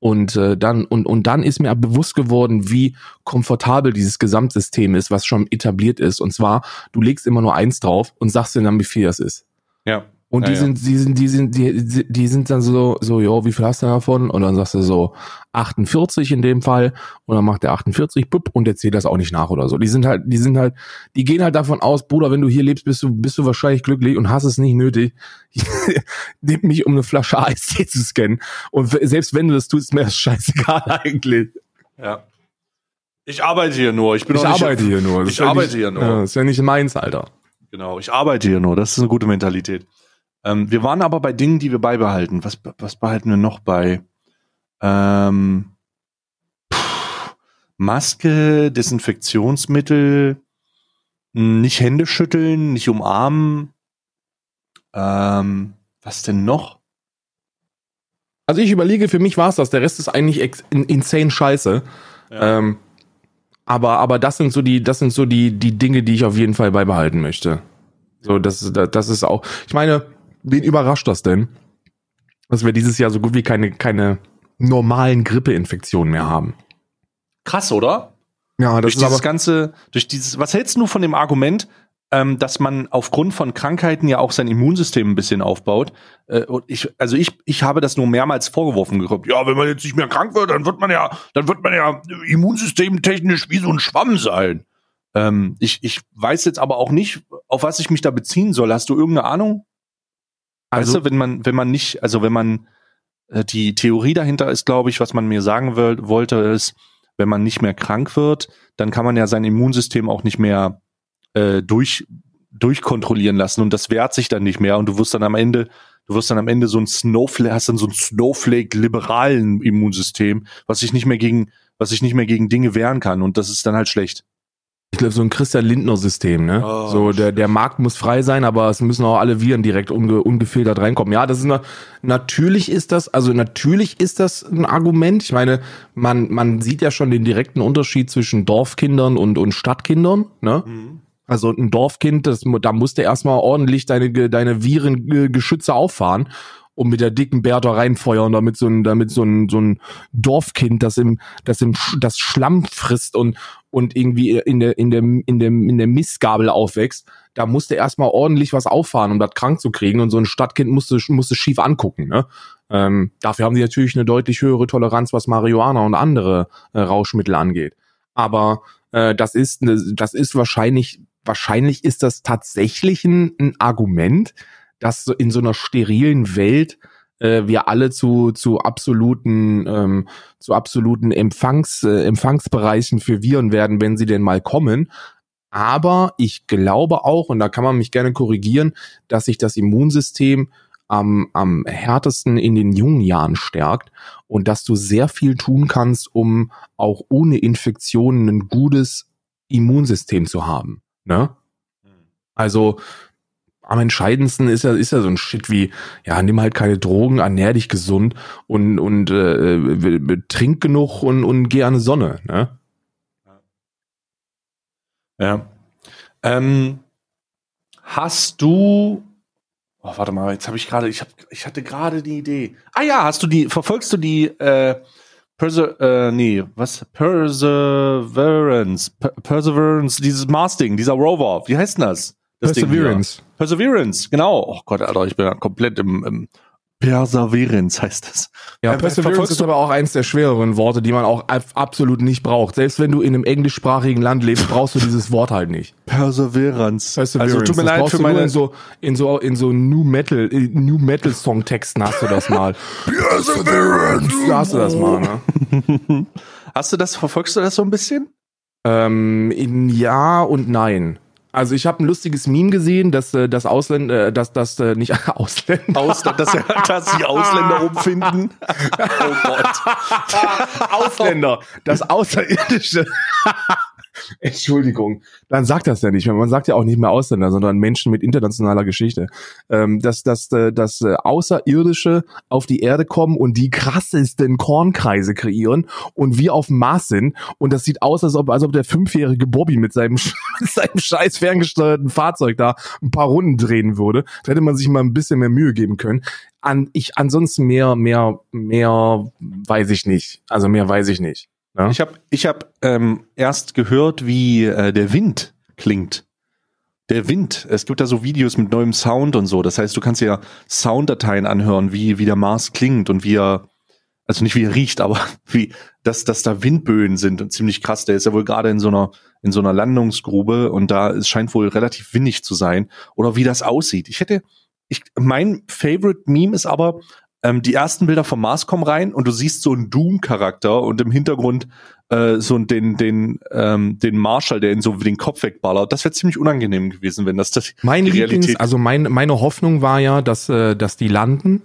Und äh, dann und und dann ist mir bewusst geworden, wie komfortabel dieses Gesamtsystem ist, was schon etabliert ist. Und zwar, du legst immer nur eins drauf und sagst dir dann, wie viel das ist. Ja. Und ja, die sind, die sind, die sind, die, die sind dann so, so, jo, wie viel hast du davon? Und dann sagst du so 48 in dem Fall. Und dann macht der 48, bup, und der zählt das auch nicht nach oder so. Die sind halt, die sind halt, die gehen halt davon aus, Bruder, wenn du hier lebst, bist du, bist du wahrscheinlich glücklich und hast es nicht nötig, mich um eine Flasche Eistee zu scannen. Und selbst wenn du das tust, ist mir das scheißegal eigentlich. Ja. Ich arbeite hier nur. Ich bin ich arbeite nicht, hier nur. Das ich arbeite nicht, hier nur. Ja, ist ja nicht meins, Alter. Genau, ich arbeite hier nur. Das ist eine gute Mentalität. Ähm, wir waren aber bei Dingen, die wir beibehalten. Was, was behalten wir noch bei? Ähm, pff, Maske, Desinfektionsmittel, hm, nicht Hände schütteln, nicht umarmen. Ähm, was denn noch? Also ich überlege, für mich war es das. Der Rest ist eigentlich insane scheiße. Ja. Ähm, aber, aber das sind so die, das sind so die, die Dinge, die ich auf jeden Fall beibehalten möchte. So, das, das ist auch, ich meine, Wen überrascht das denn? Dass wir dieses Jahr so gut wie keine, keine normalen Grippeinfektionen mehr haben. Krass, oder? Ja, das durch ist dieses aber ganze, durch dieses, was hältst du von dem Argument, ähm, dass man aufgrund von Krankheiten ja auch sein Immunsystem ein bisschen aufbaut. Äh, und ich, also ich, ich habe das nur mehrmals vorgeworfen gekommen. Ja, wenn man jetzt nicht mehr krank wird, dann wird man ja, dann wird man ja immunsystemtechnisch wie so ein Schwamm sein. Ähm, ich, ich weiß jetzt aber auch nicht, auf was ich mich da beziehen soll. Hast du irgendeine Ahnung? Also, weißt du, wenn man, wenn man nicht, also wenn man äh, die Theorie dahinter ist, glaube ich, was man mir sagen will, wollte, ist, wenn man nicht mehr krank wird, dann kann man ja sein Immunsystem auch nicht mehr äh, durch durchkontrollieren lassen und das wehrt sich dann nicht mehr und du wirst dann am Ende, du wirst dann am Ende so ein Snowflake, hast dann so ein Snowflake-liberalen Immunsystem, was sich nicht mehr gegen, was sich nicht mehr gegen Dinge wehren kann und das ist dann halt schlecht. Ich glaube, so ein Christian Lindner-System, ne? Oh, so, der, der Markt muss frei sein, aber es müssen auch alle Viren direkt unge, ungefiltert reinkommen. Ja, das ist eine, natürlich ist das, also natürlich ist das ein Argument. Ich meine, man, man sieht ja schon den direkten Unterschied zwischen Dorfkindern und, und Stadtkindern, ne? Mhm. Also ein Dorfkind, das, da musst du erstmal ordentlich deine, deine Virengeschütze auffahren und mit der dicken Bertha reinfeuern, damit so ein, damit so ein, so ein Dorfkind, das im, das im, das Schlamm frisst und, und irgendwie in der, in der, in der, in der Missgabel aufwächst, da musste erstmal ordentlich was auffahren, um das krank zu kriegen und so ein Stadtkind musste, musste schief angucken, ne? Ähm, dafür haben die natürlich eine deutlich höhere Toleranz, was Marihuana und andere äh, Rauschmittel angeht. Aber äh, das ist, das ist wahrscheinlich, wahrscheinlich ist das tatsächlich ein, ein Argument, dass in so einer sterilen Welt äh, wir alle zu zu absoluten ähm, zu absoluten Empfangs äh, Empfangsbereichen für Viren werden, wenn sie denn mal kommen. Aber ich glaube auch, und da kann man mich gerne korrigieren, dass sich das Immunsystem am, am härtesten in den jungen Jahren stärkt und dass du sehr viel tun kannst, um auch ohne Infektionen ein gutes Immunsystem zu haben. Ne? Hm. Also am entscheidendsten ist ja, ist ja so ein Shit wie, ja, nimm halt keine Drogen, ernähr dich gesund und, und äh, trink genug und, und geh an die Sonne, ne? Ja. Ähm, hast du Oh, warte mal, jetzt habe ich gerade, ich hab, ich hatte gerade die Idee. Ah ja, hast du die, verfolgst du die äh, Perse äh, nee, was? Perseverance. Per Perseverance, dieses Mars-Ding, dieser Rover. Wie heißt denn das? Das Perseverance. Perseverance, genau. Oh Gott, Alter, ich bin ja komplett im, im Perseverance heißt das. Ja, äh, Perseverance ist aber auch eins der schwereren Worte, die man auch absolut nicht braucht. Selbst wenn du in einem englischsprachigen Land lebst, brauchst du dieses Wort halt nicht. Perseverance. Perseverance. Also tut mir das leid für meine in so in so in so New Metal New Metal Songtexten hast du das mal. Perseverance. Da hast du das mal, ne? Hast du das verfolgst du das so ein bisschen? Ähm, in ja und nein. Also ich habe ein lustiges Meme gesehen, dass äh, das Ausländer, äh, dass das äh, nicht Ausländer, Ausländer dass, dass die Ausländer umfinden. oh Gott. Ausländer, das Außerirdische. Entschuldigung, dann sagt das ja nicht mehr. Man sagt ja auch nicht mehr Ausländer, sondern Menschen mit internationaler Geschichte. Ähm, dass, dass, äh, dass äh, Außerirdische auf die Erde kommen und die krassesten Kornkreise kreieren und wir auf dem Mars sind. Und das sieht aus, als ob, als ob der fünfjährige Bobby mit seinem, seinem scheiß ferngesteuerten Fahrzeug da ein paar Runden drehen würde. Da hätte man sich mal ein bisschen mehr Mühe geben können. An, ich, ansonsten mehr, mehr, mehr weiß ich nicht. Also mehr weiß ich nicht. Ja? Ich habe ich hab, ähm, erst gehört, wie äh, der Wind klingt. Der Wind. Es gibt da so Videos mit neuem Sound und so. Das heißt, du kannst ja Sounddateien anhören, wie, wie der Mars klingt und wie er, also nicht wie er riecht, aber wie, dass, dass da Windböen sind und ziemlich krass. Der ist ja wohl gerade in so einer, in so einer Landungsgrube und da es scheint wohl relativ windig zu sein. Oder wie das aussieht. Ich hätte, ich, mein Favorite Meme ist aber, ähm, die ersten Bilder vom Mars kommen rein und du siehst so einen Doom-Charakter und im Hintergrund äh, so den, den, ähm, den Marshall, der ihn so den Kopf wegballert. Das wäre ziemlich unangenehm gewesen, wenn das das mein die Realität Lieblings, Also mein, meine Hoffnung war ja, dass, äh, dass die landen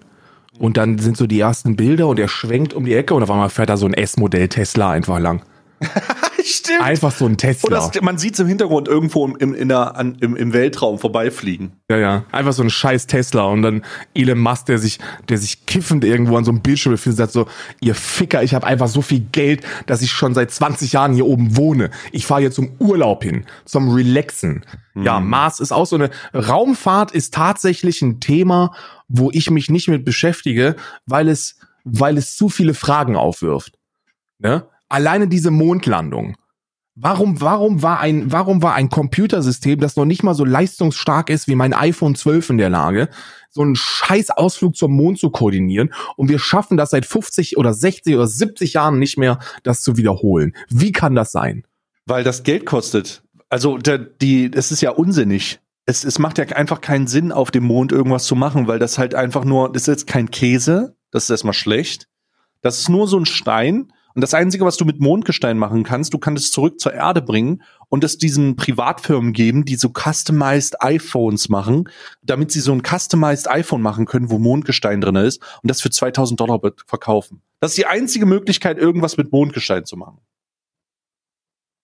und dann sind so die ersten Bilder und er schwenkt um die Ecke und auf einmal fährt da so ein S-Modell Tesla einfach lang. Stimmt. Einfach so ein Tesla. Oder man sieht es im Hintergrund irgendwo im, in der, an, im, im Weltraum vorbeifliegen. Ja, ja. Einfach so ein scheiß Tesla und dann Elon Musk, der sich, der sich kiffend irgendwo an so einem Bildschirm befindet, sagt so, ihr Ficker, ich habe einfach so viel Geld, dass ich schon seit 20 Jahren hier oben wohne. Ich fahre hier zum Urlaub hin, zum Relaxen. Mhm. Ja, Mars ist auch so eine, Raumfahrt ist tatsächlich ein Thema, wo ich mich nicht mit beschäftige, weil es, weil es zu viele Fragen aufwirft. Ne? Alleine diese Mondlandung. Warum, warum war ein, warum war ein Computersystem, das noch nicht mal so leistungsstark ist wie mein iPhone 12 in der Lage, so einen scheiß Ausflug zum Mond zu koordinieren und wir schaffen das seit 50 oder 60 oder 70 Jahren nicht mehr, das zu wiederholen? Wie kann das sein? Weil das Geld kostet. Also der, die, es ist ja unsinnig. Es, es macht ja einfach keinen Sinn, auf dem Mond irgendwas zu machen, weil das halt einfach nur, das ist jetzt kein Käse, das ist erstmal schlecht. Das ist nur so ein Stein und das Einzige, was du mit Mondgestein machen kannst, du kannst es zurück zur Erde bringen und es diesen Privatfirmen geben, die so customized iPhones machen, damit sie so ein customized iPhone machen können, wo Mondgestein drin ist und das für 2000 Dollar verkaufen. Das ist die einzige Möglichkeit, irgendwas mit Mondgestein zu machen.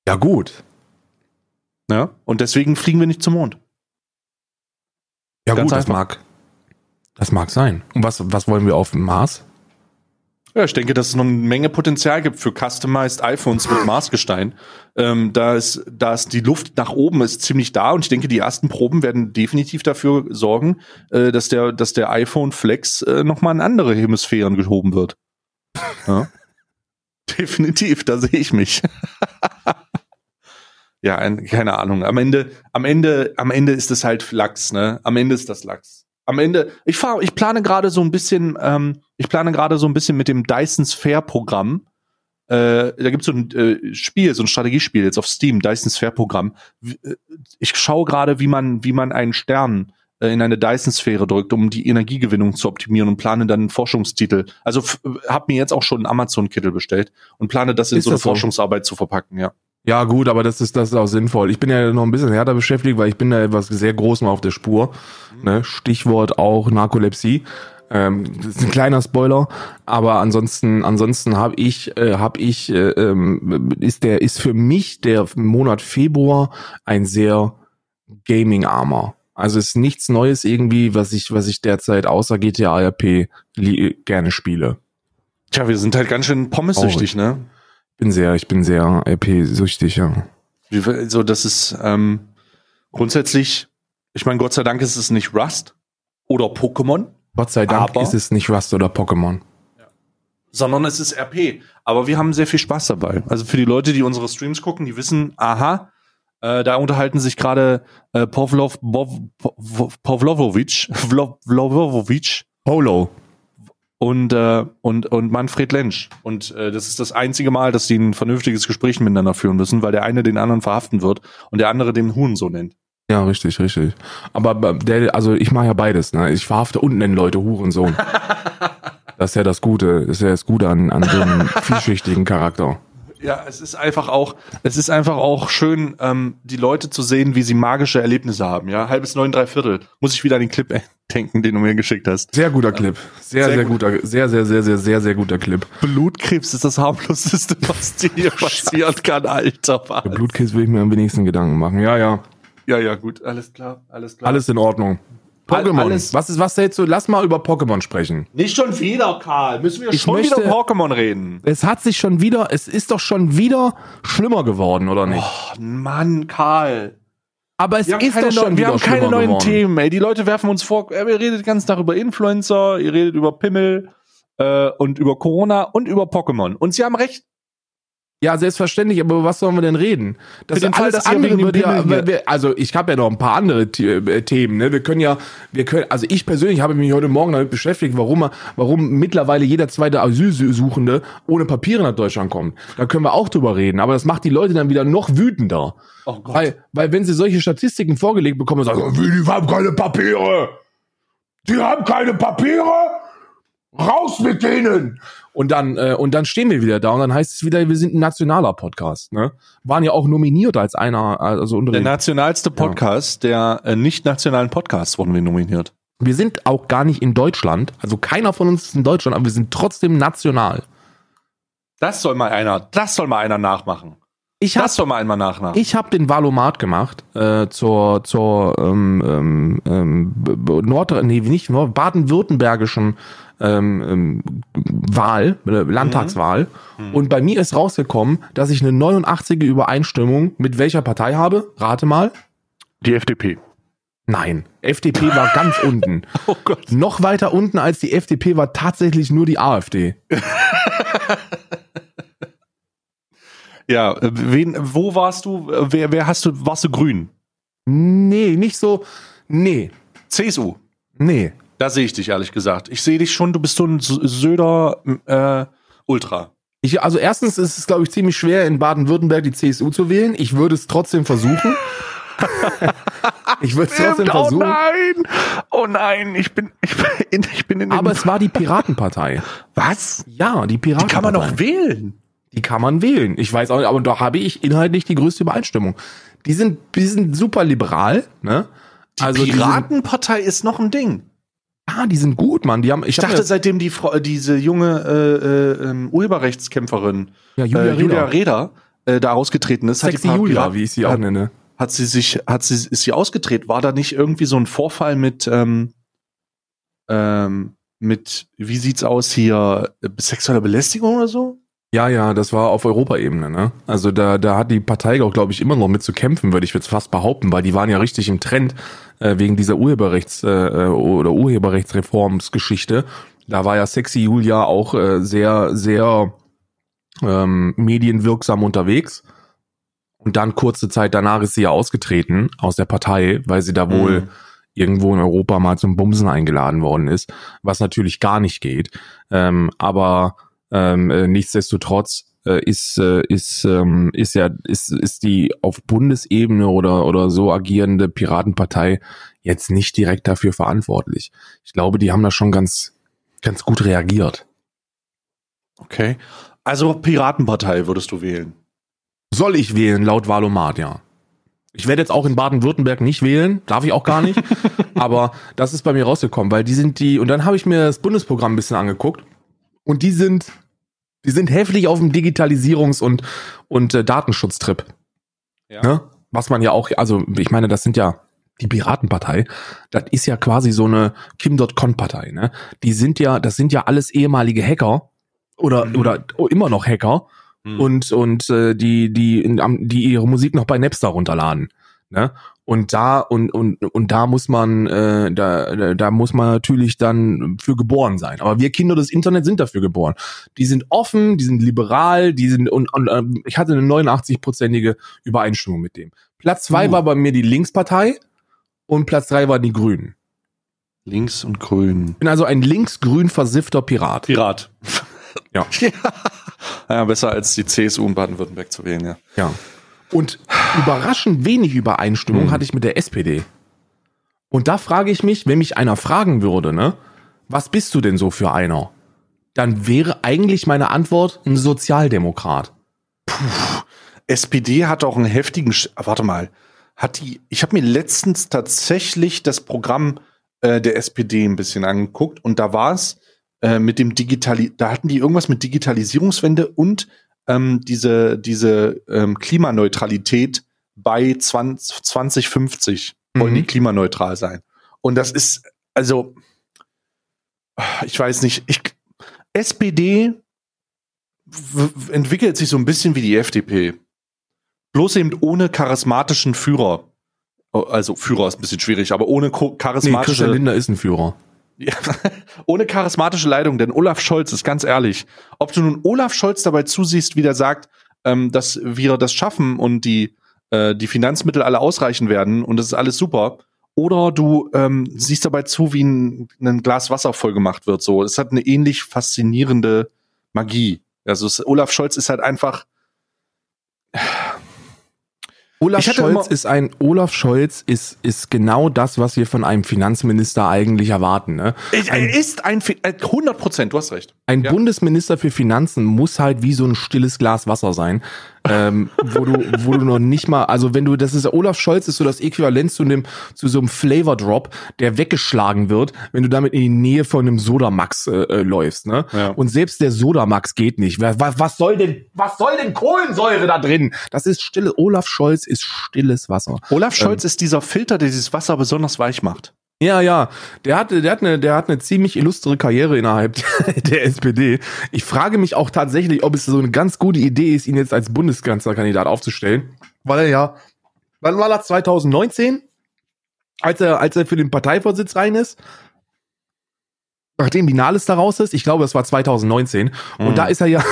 Ja, gut. Ja, und deswegen fliegen wir nicht zum Mond. Ja, Ganz gut, das einfach. mag, das mag sein. Und was, was wollen wir auf dem Mars? Ja, ich denke, dass es noch eine Menge Potenzial gibt für customized iPhones mit Marsgestein. Ähm, da ist, da ist die Luft nach oben ist ziemlich da und ich denke, die ersten Proben werden definitiv dafür sorgen, äh, dass der, dass der iPhone Flex äh, noch mal in andere Hemisphären gehoben wird. Ja. definitiv, da sehe ich mich. ja, ein, keine Ahnung. Am Ende, am Ende, am Ende ist es halt Lachs, ne? Am Ende ist das Lachs. Am Ende, ich fahre, ich plane gerade so ein bisschen, ähm, ich plane gerade so ein bisschen mit dem Dyson Sphere Programm. Äh, da gibt's so ein äh, Spiel, so ein Strategiespiel jetzt auf Steam, Dyson Sphere Programm. Äh, Ich schaue gerade, wie man, wie man einen Stern äh, in eine Dyson-Sphäre drückt, um die Energiegewinnung zu optimieren und plane dann einen Forschungstitel. Also f- hab mir jetzt auch schon einen Amazon-Kittel bestellt und plane das in Ist so eine so? Forschungsarbeit zu verpacken, ja. Ja, gut, aber das ist, das ist auch sinnvoll. Ich bin ja noch ein bisschen härter beschäftigt, weil ich bin da etwas sehr Großem auf der Spur. Ne? Stichwort auch Narkolepsie. Ähm, das ist ein kleiner Spoiler, aber ansonsten, ansonsten habe ich, äh, habe ich, äh, ähm, ist der, ist für mich der Monat Februar ein sehr Gaming-armer. Also ist nichts Neues irgendwie, was ich, was ich derzeit außer GTA RP gerne spiele. Tja, wir sind halt ganz schön pommessüchtig, ne? Bin sehr, ich bin sehr RP-süchtig, ja. Wie, also das ist ähm, grundsätzlich, ich meine, Gott sei Dank ist es nicht Rust oder Pokémon, Gott sei Dank ist es nicht Rust oder Pokémon. sondern es ist RP. Aber wir haben sehr viel Spaß dabei. Also für die Leute, die unsere Streams gucken, die wissen, aha, äh, da unterhalten sich gerade äh, Pavlov, Bov, Pov, Pavlovovic, Vlo- Vlovovic Polo. Und, äh, und, und Manfred Lensch. Und äh, das ist das einzige Mal, dass die ein vernünftiges Gespräch miteinander führen müssen, weil der eine den anderen verhaften wird und der andere den Hurensohn nennt. Ja, richtig, richtig. Aber äh, der, also ich mache ja beides, ne? Ich verhafte und nenne Leute Hurensohn. das ist ja das Gute, das ist ja das Gute an, an so einem vielschichtigen Charakter. Ja, es ist einfach auch, es ist einfach auch schön, ähm, die Leute zu sehen, wie sie magische Erlebnisse haben. Ja, halbes neun, drei Viertel. Muss ich wieder an den Clip denken, den du mir geschickt hast. Sehr guter Clip. Sehr, Sehr sehr, gut. guter, sehr, sehr, sehr, sehr, sehr, sehr guter Clip. Blutkrebs ist das harmloseste, was dir hier passieren kann, Alter. Was? Blutkiss will ich mir am wenigsten Gedanken machen. Ja, ja. Ja, ja, gut, alles klar, alles klar. Alles in Ordnung. Pokémon. alles- Was ist, was hältst du? Lass mal über Pokémon sprechen. Nicht schon wieder, Karl. Müssen wir Ich schon möchte- wieder Pokémon reden? Es hat sich schon wieder, es ist doch schon wieder schlimmer geworden, oder nicht? Oh, Mann, Karl. Aber es ist doch schon neuen, wir wieder haben keine neuen geworden. Themen, ey. Die Leute werfen uns vor, äh, ihr redet den ganzen Tag über Influencer, ihr redet über Pimmel äh, und über Corona und über Pokémon. Und sie haben recht. Ja, selbstverständlich, aber was sollen wir denn reden? Das Für den Fall, dem würde ja, wir- also ich habe ja noch ein paar andere äh, Themen, ne? Wir können ja, wir können, also ich persönlich habe mich heute Morgen damit beschäftigt, warum, warum mittlerweile jeder zweite Asylsuchende ohne Papiere nach Deutschland kommt. Da können wir auch drüber reden, aber das macht die Leute dann wieder noch wütender. Oh Gott. Weil, weil wenn sie solche Statistiken vorgelegt bekommen, sagen, sie, wie, die haben keine Papiere. Die haben keine Papiere. Raus mit denen. Und dann, äh, und dann stehen wir wieder da und dann heißt es wieder, wir sind ein nationaler Podcast. Ne? Waren ja auch nominiert als einer, also unter Der nationalste Podcast der äh, nicht nationalen Podcasts wurden wir nominiert. Wir sind auch gar nicht in Deutschland. Also keiner von uns ist in Deutschland, aber wir sind trotzdem national. Das soll mal einer, das soll mal einer nachmachen. Ich habe Das soll mal einmal nachmachen. Ich habe den Valomat gemacht äh, zur zur ähm, ähm, ähm, Nord nee nicht baden-württembergischen ähm, ähm, Wahl äh, Landtagswahl und bei mir ist rausgekommen, dass ich eine 89 Übereinstimmung mit welcher Partei habe? Rate mal. Die FDP. Nein, FDP war ganz unten. Oh Gott. Noch weiter unten als die FDP war tatsächlich nur die AfD. Ja, äh, wen, wo warst du? Äh, Wer, wer hast du? Warst du grün? Nee, nicht so. Nee, CSU. nee. Da sehe ich dich ehrlich gesagt. Ich sehe dich schon, du bist so ein Söder äh, Ultra. Ich, also erstens ist es, glaube ich, ziemlich schwer, in Baden-Württemberg die CSU zu wählen. Ich würde es trotzdem versuchen. ich würde es trotzdem oh versuchen. nein! Oh nein, ich bin, ich bin, ich bin in den Aber es war die Piratenpartei. Was? Ja, die Die Piratenpartei. kann man doch wählen. Die kann man wählen. Ich weiß auch nicht, aber da habe ich inhaltlich die größte Übereinstimmung. Die sind, die sind super liberal, ne? Die also die Piratenpartei ist noch ein Ding. Ah, die sind gut, Mann. Die haben, ich, Ich dachte, seitdem die Frau, diese junge äh, äh, ähm, Urheberrechtskämpferin ja, Julia, Julia, äh, Julia Reda. Reda äh, da ausgetreten ist, Sexy hat die Julia, wie ich sie auch nenne. hat sie sich, hat sie, ist sie ausgetreten? War da nicht irgendwie so ein Vorfall mit, ähm, ähm, mit, wie sieht's aus hier, äh, sexueller Belästigung oder so? Ja, ja, das war auf Europaebene, ne? Also da, da hat die Partei auch, glaube ich, immer noch mit zu kämpfen, würde ich jetzt fast behaupten, weil die waren ja richtig im Trend äh, wegen dieser Urheberrechts- äh, oder Urheberrechtsreformsgeschichte. Da war ja Sexy Julia auch äh, sehr, sehr ähm, medienwirksam unterwegs. Und dann kurze Zeit danach ist sie ja ausgetreten aus der Partei, weil sie da wohl Mhm. irgendwo in Europa mal zum Bumsen eingeladen worden ist, was natürlich gar nicht geht. Ähm, aber ähm, äh, nichtsdestotrotz äh, ist äh, ist ähm, ist ja ist ist die auf Bundesebene oder oder so agierende Piratenpartei jetzt nicht direkt dafür verantwortlich. Ich glaube, die haben da schon ganz ganz gut reagiert. Okay. Also Piratenpartei würdest du wählen. Soll ich wählen laut Valomat, ja. Ich werde jetzt auch in Baden-Württemberg nicht wählen, darf ich auch gar nicht. aber das ist bei mir rausgekommen, weil die sind die und dann habe ich mir das Bundesprogramm ein bisschen angeguckt und die sind die sind heftig auf dem Digitalisierungs- und und äh, Datenschutztrip. Ja. Ne? Was man ja auch, also ich meine, das sind ja die Piratenpartei, das ist ja quasi so eine Kim.com-Partei, ne? Die sind ja, das sind ja alles ehemalige Hacker oder Mhm. oder immer noch Hacker Hm. und und äh, die die in, die ihre Musik noch bei Napster runterladen ne und da und und und da muss man äh, da da- muss man natürlich dann für geboren sein aber wir Kinder des Internets sind dafür geboren die sind offen die sind liberal die sind und, und ähm, ich hatte eine 89-prozentige Übereinstimmung mit dem Platz zwei Uh. war bei mir die Linkspartei und Platz drei waren die Grünen Links und Grün. bin also ein linksgrün versiffter Pirat Pirat. Ja. ja. Besser als die CSU in Baden-Württemberg zu wählen, ja. Ja. Und überraschend wenig Übereinstimmung Hm. hatte ich mit der SPD. Und da frage ich mich, wenn mich einer fragen würde, ne, was bist du denn so für einer? Dann wäre eigentlich meine Antwort ein Sozialdemokrat. SPD hat auch einen heftigen. Sch Warte mal. Hat die. Ich habe mir letztens tatsächlich das Programm äh, der SPD ein bisschen angeguckt und da war es äh, mit dem Digitali. Da hatten die irgendwas mit Digitalisierungswende und ähm, diese, diese ähm, Klimaneutralität bei 20, 2050 wollen Mhm. die klimaneutral sein. Und das ist, also, ich weiß nicht, ich, SPD entwickelt sich so ein bisschen wie die FDP. Bloß eben ohne charismatischen Führer. Oh, Also Führer ist ein bisschen schwierig, aber ohne ko- Nee, charismatische Christian Lindner ist ein Führer. Ja, ohne charismatische Leitung, denn Olaf Scholz ist ganz ehrlich, ob du nun Olaf Scholz dabei zusiehst, wie der sagt, ähm, dass wir das schaffen und die, äh, die Finanzmittel alle ausreichen werden und das ist alles super, oder du ähm, siehst dabei zu, wie ein, ein Glas Wasser voll gemacht wird. So, es hat eine ähnlich faszinierende Magie. Also es, Olaf Scholz ist halt einfach. Olaf Scholz ist ein Olaf Scholz ist ist genau das, was wir von einem Finanzminister eigentlich erwarten. Ne? Er ist ein Fi- äh, 100 Prozent. Du hast recht. Ein Ja. Bundesminister für Finanzen muss halt wie so ein stilles Glas Wasser sein, ähm, wo du, wo du noch nicht mal, also wenn du, das ist Olaf Scholz ist so das Äquivalent zu dem, zu so einem Flavor Drop, der weggeschlagen wird, wenn du damit in die Nähe von einem Sodamax äh, äh, läufst, ne? Ja. Und selbst der Sodamax geht nicht. Was, was, soll denn, was soll denn Kohlensäure da drin? Das ist stille. Olaf Scholz ist stilles Wasser. Olaf Scholz ist dieser Filter, der dieses Wasser besonders weich macht. Ja, ja. Der hat, der hat eine, der hat eine ziemlich illustre Karriere innerhalb der SPD. Ich frage mich auch tatsächlich, ob es so eine ganz gute Idee ist, ihn jetzt als Bundeskanzlerkandidat aufzustellen. Weil er ja, wann war das 2019? Als er, als er für den Parteivorsitz rein ist? Nachdem die Nahles da raus ist, ich glaube, das war 2019. Und Mhm. da ist er ja,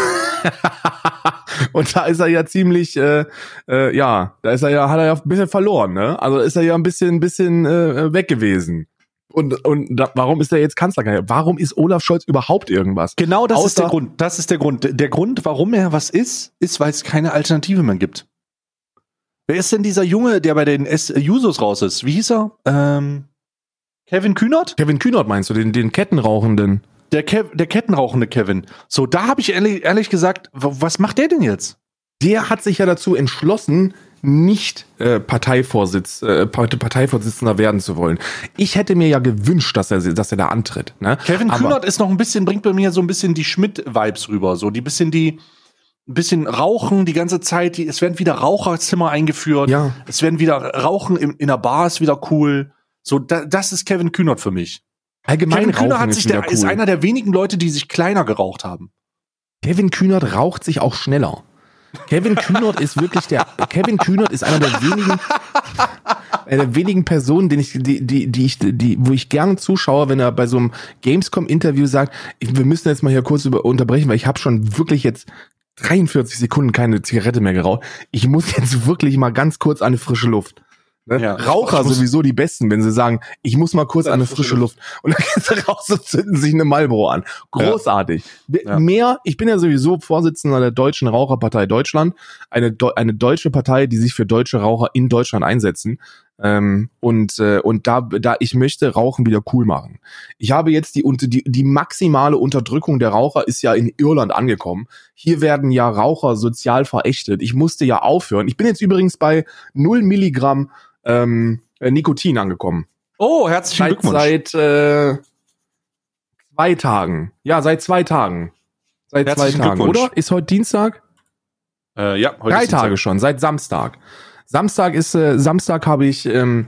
und da ist er ja ziemlich, äh, äh, ja, da ist er ja, hat er ja ein bisschen verloren, ne? Also ist er ja ein bisschen, ein bisschen äh, weg gewesen. Und, und da, warum ist er jetzt Kanzlerkandidat? Warum ist Olaf Scholz überhaupt irgendwas? Genau das Außer- ist der Grund. Das ist der Grund. Der Grund, warum er was ist, ist, weil es keine Alternative mehr gibt. Wer ist denn dieser Junge, der bei den S Jusos raus ist? Wie hieß er? Ähm, Kevin Kühnert? Kevin Kühnert meinst du, den, den Kettenrauchenden? Der, Kev der kettenrauchende Kevin. So, da habe ich ehrlich, ehrlich gesagt, was macht der denn jetzt? Der hat sich ja dazu entschlossen, nicht äh, Parteivorsitz, äh, Part- Parteivorsitzender werden zu wollen. Ich hätte mir ja gewünscht, dass er, dass er da antritt. Ne? Kevin Aber- Kühnert ist noch ein bisschen, bringt bei mir so ein bisschen die Schmidt-Vibes rüber. So, die bisschen die, ein bisschen Rauchen die ganze Zeit. Die, es werden wieder Raucherzimmer eingeführt. Ja. Es werden wieder Rauchen in, in der Bar ist wieder cool. So, da, das ist Kevin Kühnert für mich. Allgemein Kevin Kühnert Rauchen hat ist sich der, ist cool. einer der wenigen Leute, die sich kleiner geraucht haben. Kevin Kühnert raucht sich auch schneller. Kevin Kühnert ist wirklich der. Kevin Kühnert ist einer der wenigen, einer der wenigen Personen, den ich, die, die, die ich, die, wo ich gerne zuschaue, wenn er bei so einem Gamescom-Interview sagt, ich, wir müssen jetzt mal hier kurz über, unterbrechen, weil ich habe schon wirklich jetzt 43 Sekunden keine Zigarette mehr geraucht. Ich muss jetzt wirklich mal ganz kurz an eine frische Luft. Ne? Ja. Raucher sowieso die Besten, wenn sie sagen, ich muss mal kurz an eine frische Luft. Und dann gehen sie raus und zünden sich eine Marlboro an. Großartig. Ja. Mehr, ich bin ja sowieso Vorsitzender der Deutschen Raucherpartei Deutschland, eine, eine deutsche Partei, die sich für deutsche Raucher in Deutschland einsetzen. Ähm, und äh, und da, da ich möchte Rauchen wieder cool machen. Ich habe jetzt die, die die maximale Unterdrückung der Raucher ist ja in Irland angekommen. Hier werden ja Raucher sozial verächtet. Ich musste ja aufhören. Ich bin jetzt übrigens bei 0 Milligramm ähm, äh, Nikotin angekommen. Oh, herzlichen Seit, Glückwunsch. seit äh, zwei Tagen. Ja, seit zwei Tagen. Seit zwei Tagen, oder? Ist heute Dienstag? äh, ja, heute Drei. Tage schon, seit Samstag. Samstag ist, äh, Samstag habe ich ähm,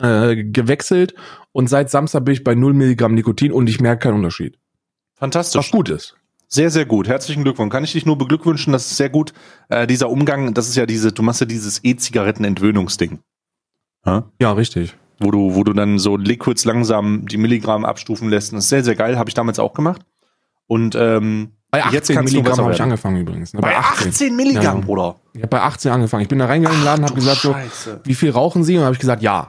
äh, gewechselt und seit Samstag bin ich bei 0 Milligramm Nikotin und ich merke keinen Unterschied. Fantastisch. Was gut ist. Sehr, sehr gut. Herzlichen Glückwunsch. Kann ich dich nur beglückwünschen. Das ist sehr gut. Äh, dieser Umgang, das ist ja diese, du machst ja dieses E-Zigaretten-Entwöhnungsding. Ja? Ja, richtig. Wo du, wo du dann so Liquids langsam die Milligramm abstufen lässt. Das ist sehr, sehr geil. Habe ich damals auch gemacht. Und ähm, Bei 18 jetzt kannst du Milligramm habe ich angefangen übrigens. Ne? Bei 18 Milligramm, Ja. Bruder. Ich habe bei 18 angefangen. Ich bin da reingegangen im Laden und habe gesagt so, wie viel rauchen Sie? Und habe ich gesagt, ja.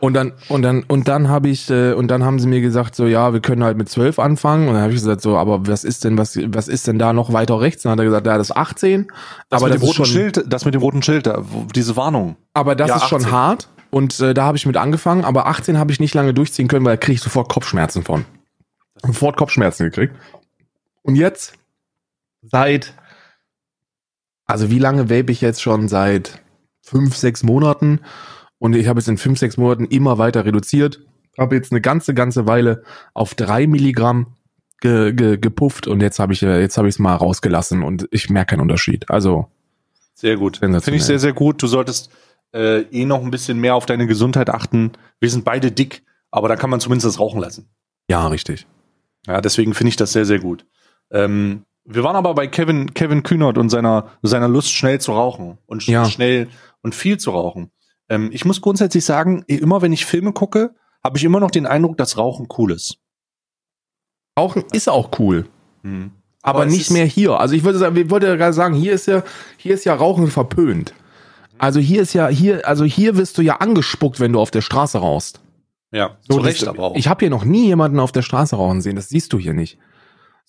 Und dann und dann und dann habe ich äh, und dann haben sie mir gesagt so ja wir können halt mit 12 anfangen. Und dann habe ich gesagt so aber was ist denn was was ist denn da noch weiter rechts? Und dann hat er gesagt ja das ist 18 Das aber mit das dem ist roten schon Schild, das mit dem roten Schild, da, diese Warnung. aber das Ja, ist schon 18. hart. Und äh, da habe ich mit angefangen. Aber 18 habe ich nicht lange durchziehen können weil da kriege ich sofort Kopfschmerzen von. Sofort Kopfschmerzen gekriegt. Und jetzt seit also wie lange vape ich jetzt schon? Seit fünf sechs Monaten und ich habe es in fünf, sechs Monaten immer weiter reduziert. Habe jetzt eine ganze, ganze Weile auf drei Milligramm ge, ge, gepufft und jetzt habe ich äh, jetzt habe ich es mal rausgelassen und ich merke keinen Unterschied. Also Sehr gut. Finde ich sehr, sehr gut. Du solltest äh, eh noch ein bisschen mehr auf deine Gesundheit achten. Wir sind beide dick, aber da kann man zumindest das Rauchen lassen. ja, richtig. Ja, deswegen finde ich das sehr, sehr gut. Ähm, wir waren aber bei Kevin, Kevin Kühnert und seiner, seiner Lust, schnell zu rauchen und sch Ja. schnell und viel zu rauchen. Ähm, ich muss grundsätzlich sagen, immer wenn ich Filme gucke, habe ich immer noch den Eindruck, dass Rauchen cool ist. Rauchen ist auch cool, Mhm. aber, es nicht mehr hier. Also ich würde sagen, ich wollte ja gerade sagen, hier ist ja hier ist ja Rauchen verpönt. Also hier ist ja hier also hier wirst du ja angespuckt, wenn du auf der Straße rauchst. Ja, So, zu das- Recht aber auch. Ich habe hier noch nie jemanden auf der Straße rauchen sehen. Das siehst du hier nicht.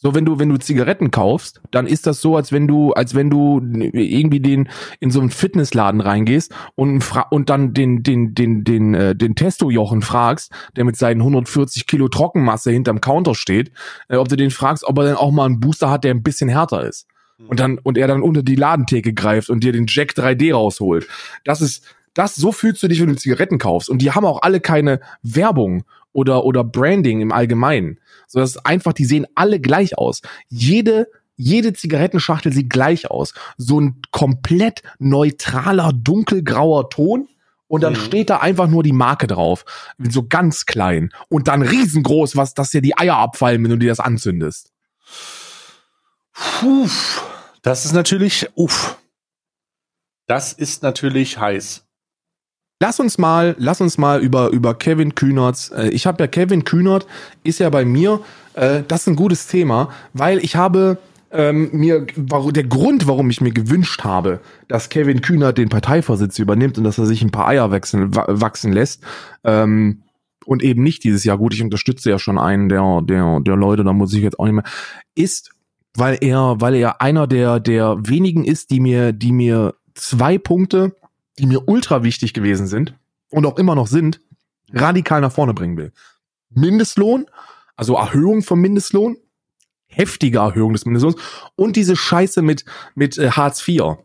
So, wenn du, wenn du Zigaretten kaufst, dann ist das so, als wenn du, als wenn du irgendwie den in so einen Fitnessladen reingehst und, und dann den, den, den, den, äh, den Testo-Jochen fragst, der mit seinen 140 Kilo Trockenmasse hinterm Counter steht, äh, ob du den fragst, ob er dann auch mal einen Booster hat, der ein bisschen härter ist. Und dann, und er dann unter die Ladentheke greift und dir den Jack 3D rausholt. Das ist, das, so fühlst du dich, wenn du Zigaretten kaufst. Und die haben auch alle keine Werbung oder, oder Branding im Allgemeinen. So, das ist einfach, die sehen alle gleich aus. Jede, jede Zigarettenschachtel sieht gleich aus. So ein komplett neutraler, dunkelgrauer Ton. Und dann Mhm. steht da einfach nur die Marke drauf. So ganz klein. Und dann riesengroß, was, dass dir die Eier abfallen, wenn du dir das anzündest. Puh, das ist natürlich, uff. Das ist natürlich heiß. Lass uns mal, lass uns mal über, über Kevin Kühnerts. Äh, ich habe ja Kevin Kühnert, ist ja bei mir, äh, das ist ein gutes Thema, weil ich habe ähm, mir, warum, der Grund, warum ich mir gewünscht habe, dass Kevin Kühner den Parteivorsitz übernimmt und dass er sich ein paar Eier wechseln, wachsen lässt, ähm, und eben nicht dieses Jahr, gut, ich unterstütze ja schon einen der, der, der Leute, da muss ich jetzt auch nicht mehr, ist, weil er, weil er einer der, der wenigen ist, die mir, die mir zwei Punkte, die mir ultra wichtig gewesen sind und auch immer noch sind, radikal nach vorne bringen will. Mindestlohn, also Erhöhung vom Mindestlohn, heftige Erhöhung des Mindestlohns und diese Scheiße mit, mit äh, Hartz IV.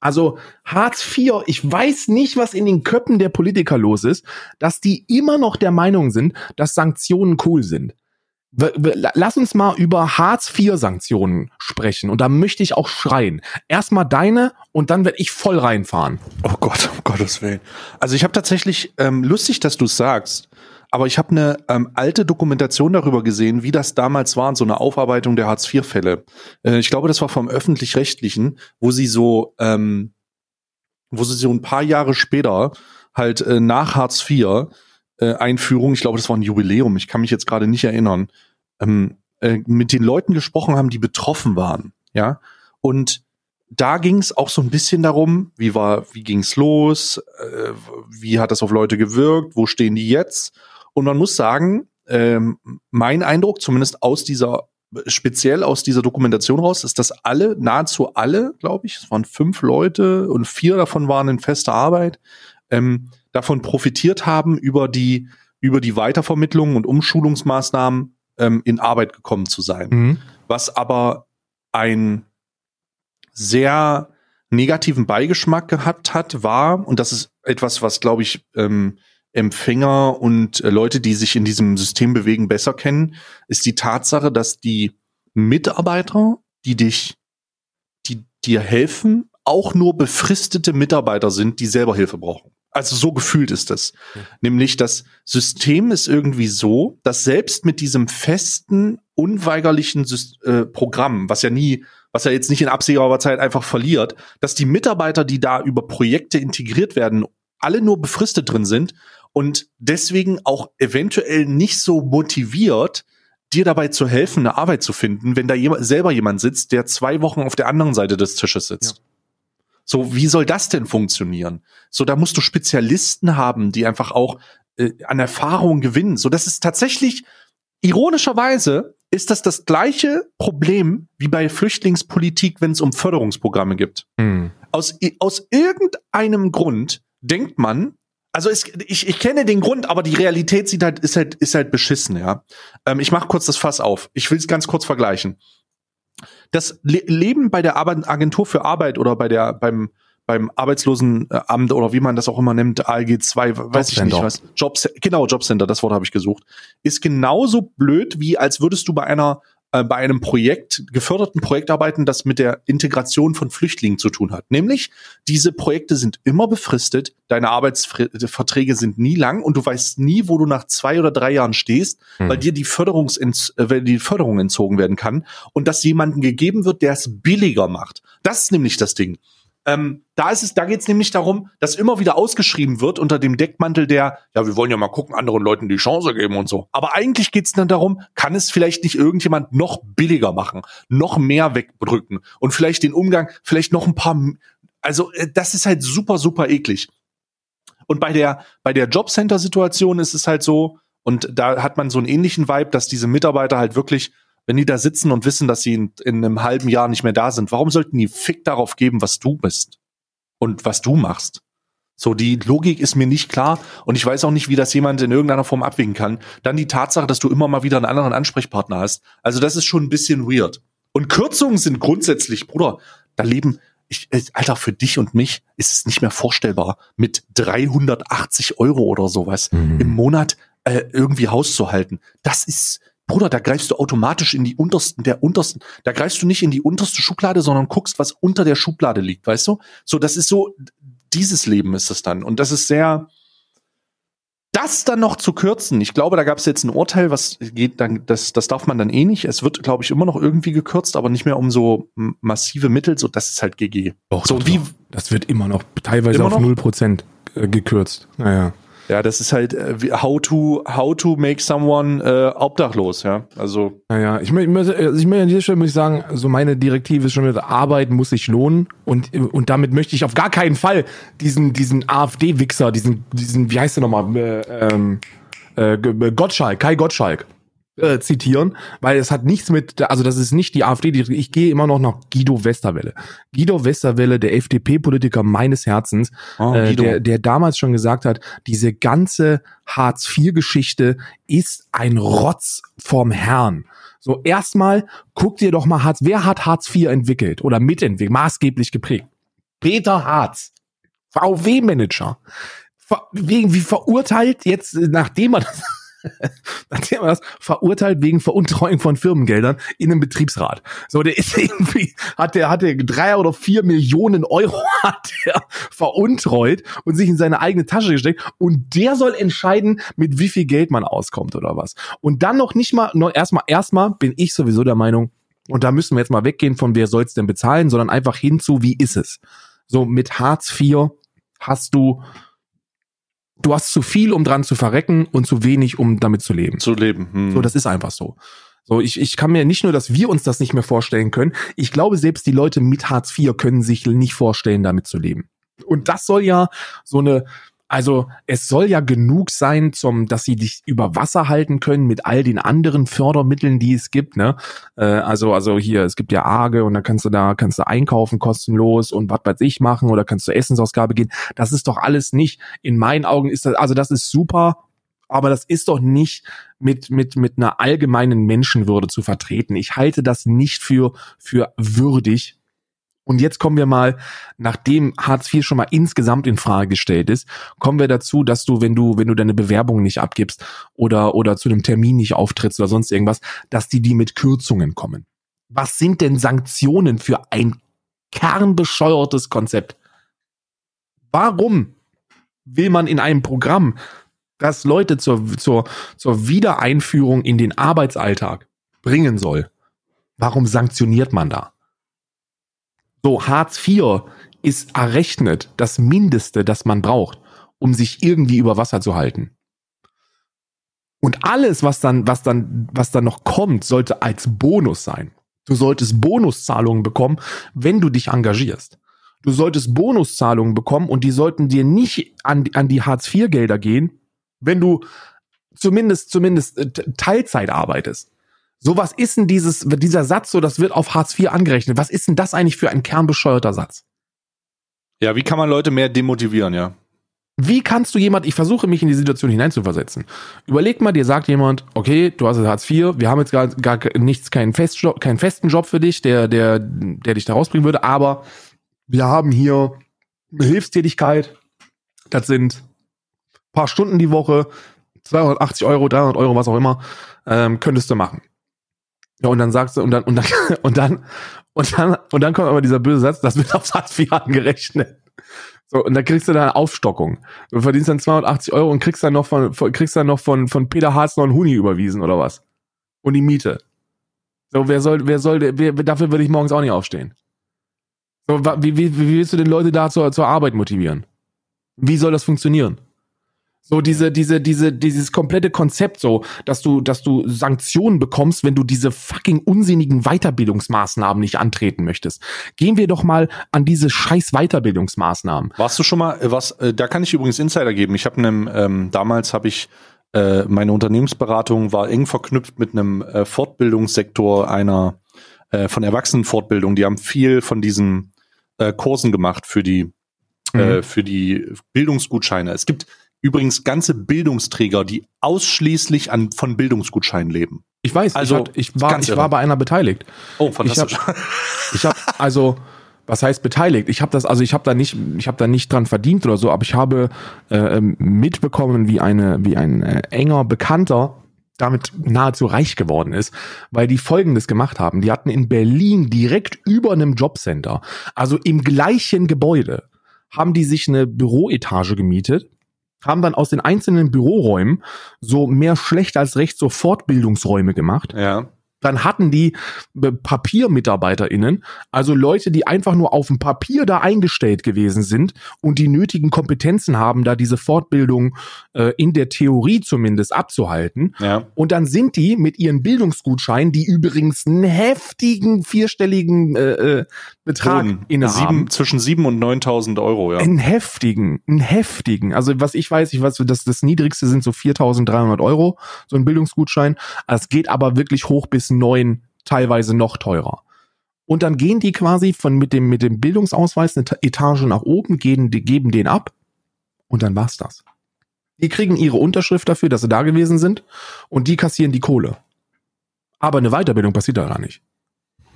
Also Hartz IV, ich weiß nicht, was in den Köpfen der Politiker los ist, dass die immer noch der Meinung sind, dass Sanktionen cool sind. Lass uns mal über Hartz IV Sanktionen sprechen und da möchte ich auch schreien. Erstmal deine und dann werde ich voll reinfahren. Oh Gott, um Gottes Willen. Also ich habe tatsächlich ähm, lustig, dass du es sagst, aber ich habe eine ähm, alte Dokumentation darüber gesehen, wie das damals war, so eine Aufarbeitung der Hartz-IV-Fälle. Äh, ich glaube, das war vom öffentlich-rechtlichen, wo sie so, ähm, wo sie so ein paar Jahre später halt äh, nach Hartz IV äh, Einführung, ich glaube, das war ein Jubiläum, ich kann mich jetzt gerade nicht erinnern, ähm, äh, mit den Leuten gesprochen haben, die betroffen waren, ja. Und da ging es auch so ein bisschen darum, wie war, wie ging's los, äh, wie hat das auf Leute gewirkt, wo stehen die jetzt? Und man muss sagen, ähm, mein Eindruck, zumindest aus dieser, speziell aus dieser Dokumentation raus, ist, dass alle, nahezu alle, glaube ich, es waren fünf Leute und vier davon waren in fester Arbeit, ähm, davon profitiert haben, über die, über die Weitervermittlung und Umschulungsmaßnahmen ähm, in Arbeit gekommen zu sein. Mhm. Was aber ein sehr negativen Beigeschmack gehabt hat, war, und das ist etwas, was, glaube ich, ähm, Empfänger und äh, Leute, die sich in diesem System bewegen, besser kennen, ist die Tatsache, dass die Mitarbeiter, die dich, die dir helfen, auch nur befristete Mitarbeiter sind, die selber Hilfe brauchen. Also so gefühlt ist das. Ja. Nämlich das System ist irgendwie so, dass selbst mit diesem festen, unweigerlichen äh, Programm, was ja nie, was ja jetzt nicht in absehbarer Zeit einfach verliert, dass die Mitarbeiter, die da über Projekte integriert werden, alle nur befristet drin sind und deswegen auch eventuell nicht so motiviert, dir dabei zu helfen, eine Arbeit zu finden, wenn da jemand, selber jemand sitzt, der zwei Wochen auf der anderen Seite des Tisches sitzt. Ja. So, wie soll das denn funktionieren? So, da musst du Spezialisten haben, die einfach auch äh, an Erfahrung gewinnen. So, das ist tatsächlich, ironischerweise, ist das das gleiche Problem wie bei Flüchtlingspolitik, wenn es um Förderungsprogramme gibt. Mhm. Aus, aus irgendeinem Grund denkt man, also es, ich, ich kenne den Grund, aber die Realität sieht halt, ist halt, ist halt beschissen, ja. Ähm, ich mache kurz das Fass auf. Ich will es ganz kurz vergleichen. Das Le Leben bei der Arbeit, Agentur für Arbeit oder bei der, beim, beim Arbeitslosenamt oder wie man das auch immer nennt, ALG 2, weiß ich nicht was. Jobs, genau, Jobcenter, das Wort habe ich gesucht. Ist genauso blöd, wie als würdest du bei einer äh, bei einem Projekt, geförderten Projekt arbeiten, das mit der Integration von Flüchtlingen zu tun hat. Nämlich, diese Projekte sind immer befristet, deine Arbeitsverträge sind nie lang und du weißt nie, wo du nach zwei oder drei Jahren stehst, hm. weil dir die, Förderungs äh, die Förderung entzogen werden kann und dass jemandem gegeben wird, der es billiger macht. Das ist nämlich das Ding. Ähm, da ist es, da geht es nämlich darum, dass immer wieder ausgeschrieben wird unter dem Deckmantel der, ja, wir wollen ja mal gucken, anderen Leuten die Chance geben und so. Aber eigentlich geht es dann darum, kann es vielleicht nicht irgendjemand noch billiger machen, noch mehr wegdrücken und vielleicht den Umgang, vielleicht noch ein paar, also äh, das ist halt super, super eklig. Und bei der, bei der Jobcenter-Situation ist es halt so, und da hat man so einen ähnlichen Vibe, dass diese Mitarbeiter halt wirklich wenn die da sitzen und wissen, dass sie in, in einem halben Jahr nicht mehr da sind, warum sollten die Fick darauf geben, was du bist und was du machst? So, die Logik ist mir nicht klar und ich weiß auch nicht, wie das jemand in irgendeiner Form abwägen kann. Dann die Tatsache, dass du immer mal wieder einen anderen Ansprechpartner hast. Also das ist schon ein bisschen weird. Und Kürzungen sind grundsätzlich, Bruder, da leben, ich, äh, Alter, für dich und mich ist es nicht mehr vorstellbar, mit 380 Euro oder sowas mhm. im Monat äh, irgendwie Haus zu halten. Das ist, Bruder, da greifst du automatisch in die untersten, der untersten, da greifst du nicht in die unterste Schublade, sondern guckst, was unter der Schublade liegt, weißt du? So, das ist so, dieses Leben ist es dann. Und das ist sehr, das dann noch zu kürzen, ich glaube, da gab es jetzt ein Urteil, was geht dann, das, das darf man dann eh nicht. Es wird, glaube ich, immer noch irgendwie gekürzt, aber nicht mehr um so massive Mittel, so das ist halt GG. Doch, so doch, wie. Doch. Das wird immer noch teilweise immer auf null Prozent äh, gekürzt. Naja. Ja, das ist halt äh, how to how to make someone äh, obdachlos, ja. Also Naja, ich, mö- ich, möchte- also ich möchte an dieser Stelle muss ich sagen, so meine Direktive ist schon wieder, Arbeit muss sich lohnen und, und damit möchte ich auf gar keinen Fall diesen, diesen AfD-Wichser, diesen, diesen, wie heißt der nochmal, äh, ähm, äh, Gottschalk, Kai Gottschalk, äh, zitieren, weil es hat nichts mit, also das ist nicht die AfD, die, ich gehe immer noch nach Guido Westerwelle. Guido Westerwelle, der FDP-Politiker meines Herzens, Oh, äh, der, der damals schon gesagt hat, diese ganze Hartz-IV-Geschichte ist ein Rotz vom Herrn. So, erstmal guck dir doch mal Hartz, wer hat Hartz IV entwickelt oder mitentwickelt, maßgeblich geprägt? Peter Hartz, VW-Manager. Ver, wegen wie verurteilt jetzt, nachdem er das, nachdem er das verurteilt wegen Veruntreuung von Firmengeldern in einem Betriebsrat. So, der ist irgendwie, hat der, hat der drei oder vier Millionen Euro hat der veruntreut und sich in seine eigene Tasche gesteckt und der soll entscheiden, mit wie viel Geld man auskommt oder was. Und dann noch nicht mal, noch erstmal, erstmal bin ich sowieso der Meinung, und da müssen wir jetzt mal weggehen von wer soll's denn bezahlen, sondern einfach hinzu, wie ist es? So, mit Hartz IV hast du, du hast zu viel, um dran zu verrecken und zu wenig, um damit zu leben. zu leben. Hm. So, das ist einfach so. So, ich, ich kann mir nicht nur, dass wir uns das nicht mehr vorstellen können. Ich glaube, selbst die Leute mit Hartz IV können sich nicht vorstellen, damit zu leben. Und das soll ja so eine, also es soll ja genug sein, zum, dass sie dich über Wasser halten können mit all den anderen Fördermitteln, die es gibt. Ne? Äh, also, also hier, es gibt ja Arge und dann kannst du da, kannst du einkaufen kostenlos und was weiß ich machen oder kannst du Essensausgabe gehen. Das ist doch alles nicht, in meinen Augen ist das, also das ist super, aber das ist doch nicht mit, mit, mit einer allgemeinen Menschenwürde zu vertreten. Ich halte das nicht für, für würdig. Und jetzt kommen wir mal, nachdem Hartz IV schon mal insgesamt in Frage gestellt ist, kommen wir dazu, dass du, wenn du, wenn du deine Bewerbung nicht abgibst oder, oder zu einem Termin nicht auftrittst oder sonst irgendwas, dass die die mit Kürzungen kommen. Was sind denn Sanktionen für ein kernbescheuertes Konzept? Warum will man in einem Programm, das Leute zur, zur, zur Wiedereinführung in den Arbeitsalltag bringen soll, warum sanktioniert man da? So, Hartz IV ist errechnet das Mindeste, das man braucht, um sich irgendwie über Wasser zu halten. Und alles, was dann, was dann, was dann noch kommt, sollte als Bonus sein. Du solltest Bonuszahlungen bekommen, wenn du dich engagierst. Du solltest Bonuszahlungen bekommen und die sollten dir nicht an, an die Hartz-IV-Gelder gehen, wenn du zumindest, zumindest äh, Teilzeit arbeitest. So, was ist denn dieses, dieser Satz, so, das wird auf Hartz IV angerechnet. Was ist denn das eigentlich für ein kernbescheuerter Satz? Ja, wie kann man Leute mehr demotivieren, ja? Wie kannst du jemand, ich versuche mich in die Situation hineinzuversetzen. Überleg mal, dir sagt jemand, okay, du hast jetzt Hartz IV, wir haben jetzt gar, gar nichts, keinen, Festjob, keinen festen Job für dich, der, der, der dich da rausbringen würde, aber wir haben hier eine Hilfstätigkeit, das sind paar Stunden die Woche, 280 Euro, 300 Euro, was auch immer, ähm, könntest du machen. Ja, und dann sagst du, und dann, und dann, und dann, und dann, und dann kommt aber dieser böse Satz, das wird aufs Hartz IV angerechnet. So, und dann kriegst du da eine Aufstockung. Du verdienst dann 280 Euro und kriegst dann noch von, von kriegst dann noch von, von Peter Harz noch einen Huni überwiesen oder was? Und die Miete. So, wer soll, wer soll, wer, dafür würde ich morgens auch nicht aufstehen. So, wie, wie, wie willst du den Leute da zur, zur Arbeit motivieren? Wie soll das funktionieren? So diese, diese, diese, dieses komplette Konzept so, dass du, dass du Sanktionen bekommst, wenn du diese fucking unsinnigen Weiterbildungsmaßnahmen nicht antreten möchtest. Gehen wir doch mal an diese scheiß Weiterbildungsmaßnahmen. Warst du schon mal, äh, was, äh, da kann ich übrigens Insider geben. Ich habe einem, ähm, damals habe ich, äh, meine Unternehmensberatung war eng verknüpft mit einem äh, Fortbildungssektor einer äh, von Erwachsenenfortbildung. Die haben viel von diesen äh, Kursen gemacht für die, äh, Mhm. für die Bildungsgutscheine. Es gibt übrigens ganze Bildungsträger, die ausschließlich an, von Bildungsgutscheinen leben. Ich weiß, Also, ich, hat, ich war, ich irre. war bei einer beteiligt. Oh, fantastisch. Ich habe also was heißt beteiligt? Ich habe das also ich habe da nicht ich habe da nicht dran verdient oder so, aber ich habe äh, ähm, mitbekommen, wie eine wie ein äh, enger Bekannter damit nahezu reich geworden ist, weil die Folgendes gemacht haben. Die hatten in Berlin direkt über einem Jobcenter, also im gleichen Gebäude, haben die sich eine Büroetage gemietet, haben dann aus den einzelnen Büroräumen so mehr schlecht als recht so Fortbildungsräume gemacht ja. Dann hatten die äh, PapiermitarbeiterInnen, also Leute, die einfach nur auf dem Papier da eingestellt gewesen sind und die nötigen Kompetenzen haben, da diese Fortbildung äh, in der Theorie zumindest abzuhalten. Ja. Und dann sind die mit ihren Bildungsgutscheinen, die übrigens einen heftigen vierstelligen äh, äh, Betrag Boden. innehaben. Sieben, zwischen 7 und 9000 Euro, ja. Einen heftigen, einen heftigen. Also was ich weiß, ich weiß, das, das niedrigste sind so 4.300 Euro, so ein Bildungsgutschein. Es geht aber wirklich hoch bis neun, teilweise noch teurer. Und dann gehen die quasi von mit dem mit dem Bildungsausweis eine Ta- Etage nach oben, gehen, die geben den ab und dann war's das. Die kriegen ihre Unterschrift dafür, dass sie da gewesen sind und die kassieren die Kohle. Aber eine Weiterbildung passiert da gar nicht.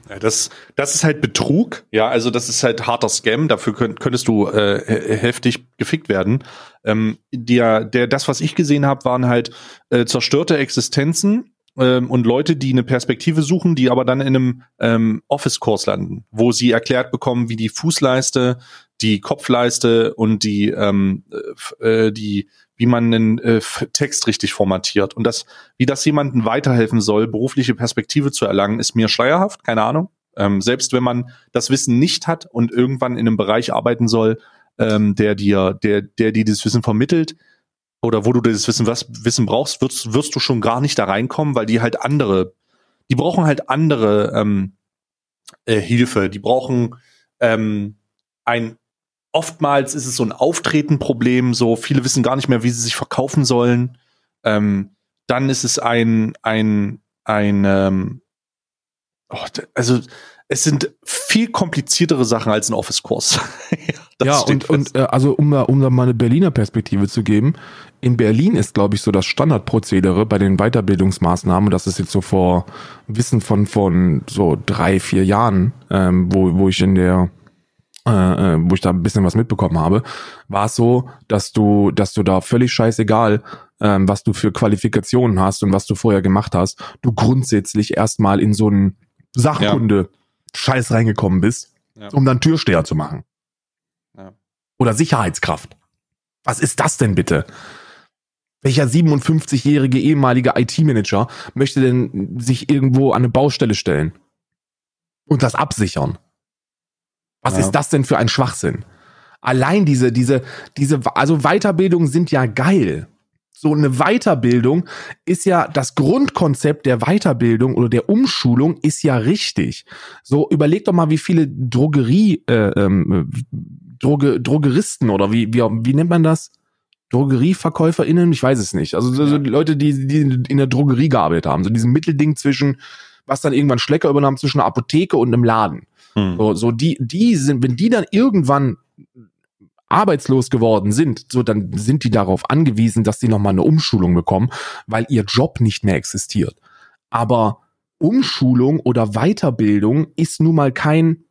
Ja, das, das ist halt Betrug, ja, also das ist halt harter Scam, dafür könnt, könntest du äh, he- heftig gefickt werden. Ähm, der, der, das, was ich gesehen habe, waren halt äh, zerstörte Existenzen ähm, und Leute, die eine Perspektive suchen, die aber dann in einem ähm, Office-Kurs landen, wo sie erklärt bekommen, wie die Fußleiste, die Kopfleiste und die, ähm, äh, die wie man einen äh, Text richtig formatiert. Und das, wie das jemandem weiterhelfen soll, berufliche Perspektive zu erlangen, ist mir schleierhaft, keine Ahnung. Ähm, selbst wenn man das Wissen nicht hat und irgendwann in einem Bereich arbeiten soll, ähm, der dir, der, der dir dieses Wissen vermittelt, oder wo du das Wissen, was Wissen brauchst, wirst, wirst du schon gar nicht da reinkommen, weil die halt andere, die brauchen halt andere ähm, äh, Hilfe. Die brauchen ähm, ein oftmals ist es so ein Auftretenproblem, so viele wissen gar nicht mehr, wie sie sich verkaufen sollen. Ähm, dann ist es ein, ein, ein, ähm, oh, also es sind viel kompliziertere Sachen als ein Office-Kurs. Ja, und, fest. und äh, also um da, um da mal eine Berliner Perspektive zu geben, in Berlin ist, glaube ich, so das Standardprozedere bei den Weiterbildungsmaßnahmen, das ist jetzt so vor Wissen von von so drei, vier Jahren, ähm, wo, wo ich in der äh, äh, wo ich da ein bisschen was mitbekommen habe, war es so, dass du, dass du da völlig scheißegal, ähm, was du für Qualifikationen hast und was du vorher gemacht hast, du grundsätzlich erstmal in so einen Sachkunde-Scheiß reingekommen bist, Ja. um dann Türsteher zu machen. Ja. Oder Sicherheitskraft. Was ist das denn bitte? Welcher 57-jährige ehemalige IT-Manager möchte denn sich irgendwo an eine Baustelle stellen und das absichern? Was Ja. ist das denn für ein Schwachsinn? Allein diese, diese, diese, also Weiterbildungen sind ja geil. So eine Weiterbildung ist ja das Grundkonzept der Weiterbildung oder der Umschulung ist ja richtig. So überleg doch mal, wie viele Drogerie, äh, ähm, Droge, Drogeristen oder wie, wie, wie nennt man das? DrogerieverkäuferInnen? Ich weiß es nicht. Also so, so die Leute, die, die in der Drogerie gearbeitet haben. So diesem Mittelding zwischen, was dann irgendwann Schlecker übernahm, zwischen einer Apotheke und einem Laden. Hm. So, so die, die sind, wenn die dann irgendwann arbeitslos geworden sind, so dann sind die darauf angewiesen, dass sie nochmal eine Umschulung bekommen, weil ihr Job nicht mehr existiert. Aber Umschulung oder Weiterbildung ist nun mal kein,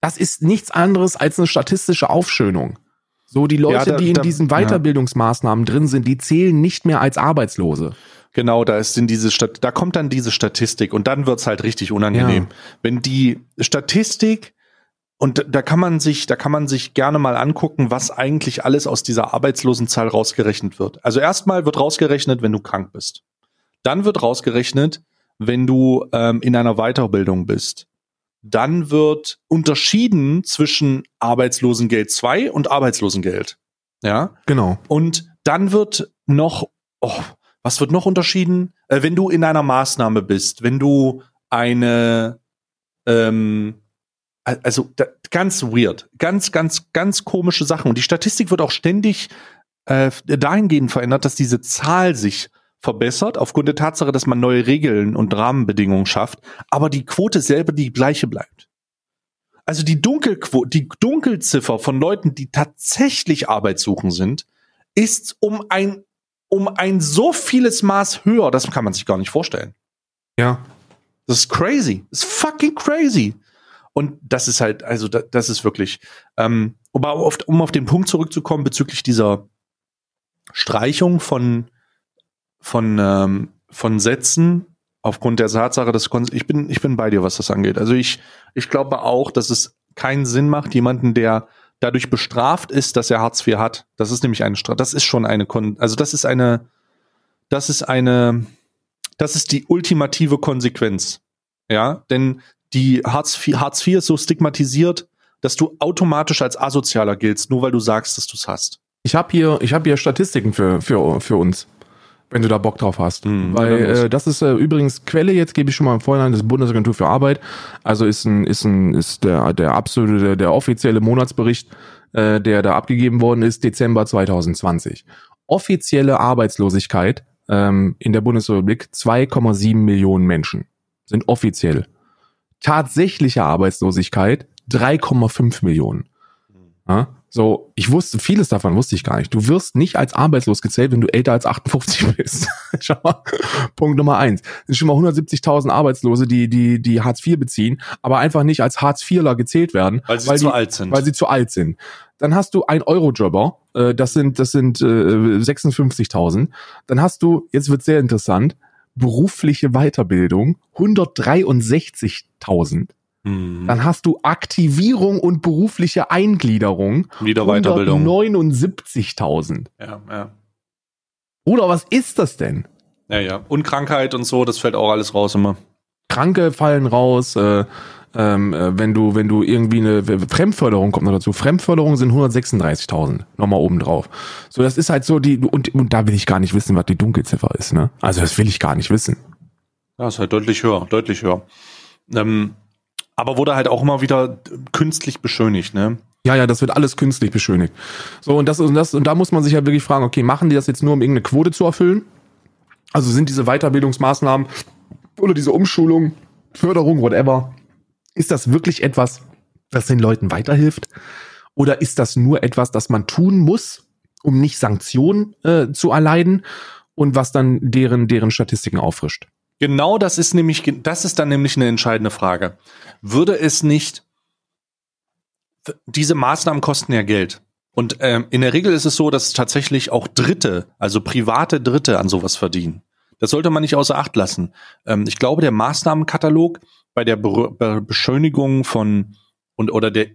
das ist nichts anderes als eine statistische Aufschönung. So die Leute, Ja, da- die in da- diesen ja. Weiterbildungsmaßnahmen drin sind, die zählen nicht mehr als Arbeitslose. Genau, da ist in diese Stat da kommt dann diese Statistik und dann wird's halt richtig unangenehm. Ja. Wenn die Statistik und da kann man sich, da kann man sich gerne mal angucken, was eigentlich alles aus dieser Arbeitslosenzahl rausgerechnet wird. Also erstmal wird rausgerechnet, wenn du krank bist. Dann wird rausgerechnet, wenn du ähm, in einer Weiterbildung bist. Dann wird unterschieden zwischen Arbeitslosengeld 2 und Arbeitslosengeld. Ja. Genau. Und dann wird noch, oh, was wird noch unterschieden? Äh, wenn du in einer Maßnahme bist, wenn du eine, ähm, also da, ganz weird, ganz, ganz, ganz komische Sachen. Und die Statistik wird auch ständig äh, dahingehend verändert, dass diese Zahl sich verbessert, aufgrund der Tatsache, dass man neue Regeln und Rahmenbedingungen schafft, aber die Quote selber die gleiche bleibt. Also die Dunkelquote, die Dunkelziffer von Leuten, die tatsächlich arbeitssuchend sind, ist um ein, um ein so vieles Maß höher, das kann man sich gar nicht vorstellen. Ja. Das ist crazy. Das ist fucking crazy. Und das ist halt, also da, das ist wirklich, ähm, aber auf, um auf den Punkt zurückzukommen bezüglich dieser Streichung von, von, ähm, von Sätzen aufgrund der Tatsache, dass ich bin, ich bin bei dir, was das angeht. Also ich, ich glaube auch, dass es keinen Sinn macht, jemanden, der dadurch bestraft ist, dass er Hartz IV hat. Das ist nämlich eine Strafe. Das ist schon eine, Kon also das ist eine, das ist eine, das ist die ultimative Konsequenz. Ja, denn die Hartz IV, Hartz IV ist so stigmatisiert, dass du automatisch als asozialer giltst, nur weil du sagst, dass du es hast. Ich habe hier, ich habe hier Statistiken für, für, für uns, wenn du da Bock drauf hast. Hm, Weil äh, das ist äh, übrigens Quelle, jetzt gebe ich schon mal im Vorhinein, das Bundesagentur für Arbeit. Also ist ein, ist ein, ist der, der absolute, der, der offizielle Monatsbericht, äh, der da abgegeben worden ist, Dezember 2020. Offizielle Arbeitslosigkeit ähm, in der Bundesrepublik 2,7 Millionen Menschen sind offiziell. Tatsächliche Arbeitslosigkeit 3,5 Millionen. Ja? So, ich wusste, vieles davon wusste ich gar nicht. Du wirst nicht als arbeitslos gezählt, wenn du älter als 58 bist. Schau mal, Punkt Nummer eins. Es sind schon mal 170.000 Arbeitslose, die, die, die Hartz IV beziehen, aber einfach nicht als Hartz IVler gezählt werden. Weil sie zu die, alt sind. Weil sie zu alt sind. Dann hast du ein Eurojobber, äh, das sind, das sind äh, 56.000. Dann hast du, jetzt wird sehr interessant, berufliche Weiterbildung 163.000. Hm. Dann hast du Aktivierung und berufliche Eingliederung. Wieder Weiterbildung. 79.000. Ja, ja. Oder was ist das denn? Ja, ja. Und Krankheit und so, das fällt auch alles raus immer. Kranke fallen raus, äh, ähm, äh, wenn du, wenn du irgendwie eine Fremdförderung kommt noch dazu. Fremdförderung sind 136.000 nochmal oben drauf. So, das ist halt so die, und, und da will ich gar nicht wissen, was die Dunkelziffer ist, ne? Also das will ich gar nicht wissen. Ja, ist halt deutlich höher, deutlich höher. Ähm, aber wurde halt auch immer wieder künstlich beschönigt, ne? Ja, ja, das wird alles künstlich beschönigt. So, und das, und das, und da muss man sich ja wirklich fragen, okay, machen die das jetzt nur, um irgendeine Quote zu erfüllen? Also sind diese Weiterbildungsmaßnahmen oder diese Umschulung, Förderung, whatever, ist das wirklich etwas, das den Leuten weiterhilft? Oder ist das nur etwas, das man tun muss, um nicht Sanktionen äh, zu erleiden und was dann deren, deren Statistiken auffrischt? Genau das ist nämlich, das ist dann nämlich eine entscheidende Frage. Würde es nicht, diese Maßnahmen kosten ja Geld. Und ähm, in der Regel ist es so, dass tatsächlich auch Dritte, also private Dritte an sowas verdienen. Das sollte man nicht außer Acht lassen. Ähm, ich glaube, der Maßnahmenkatalog bei der Be Be Beschönigung von und oder der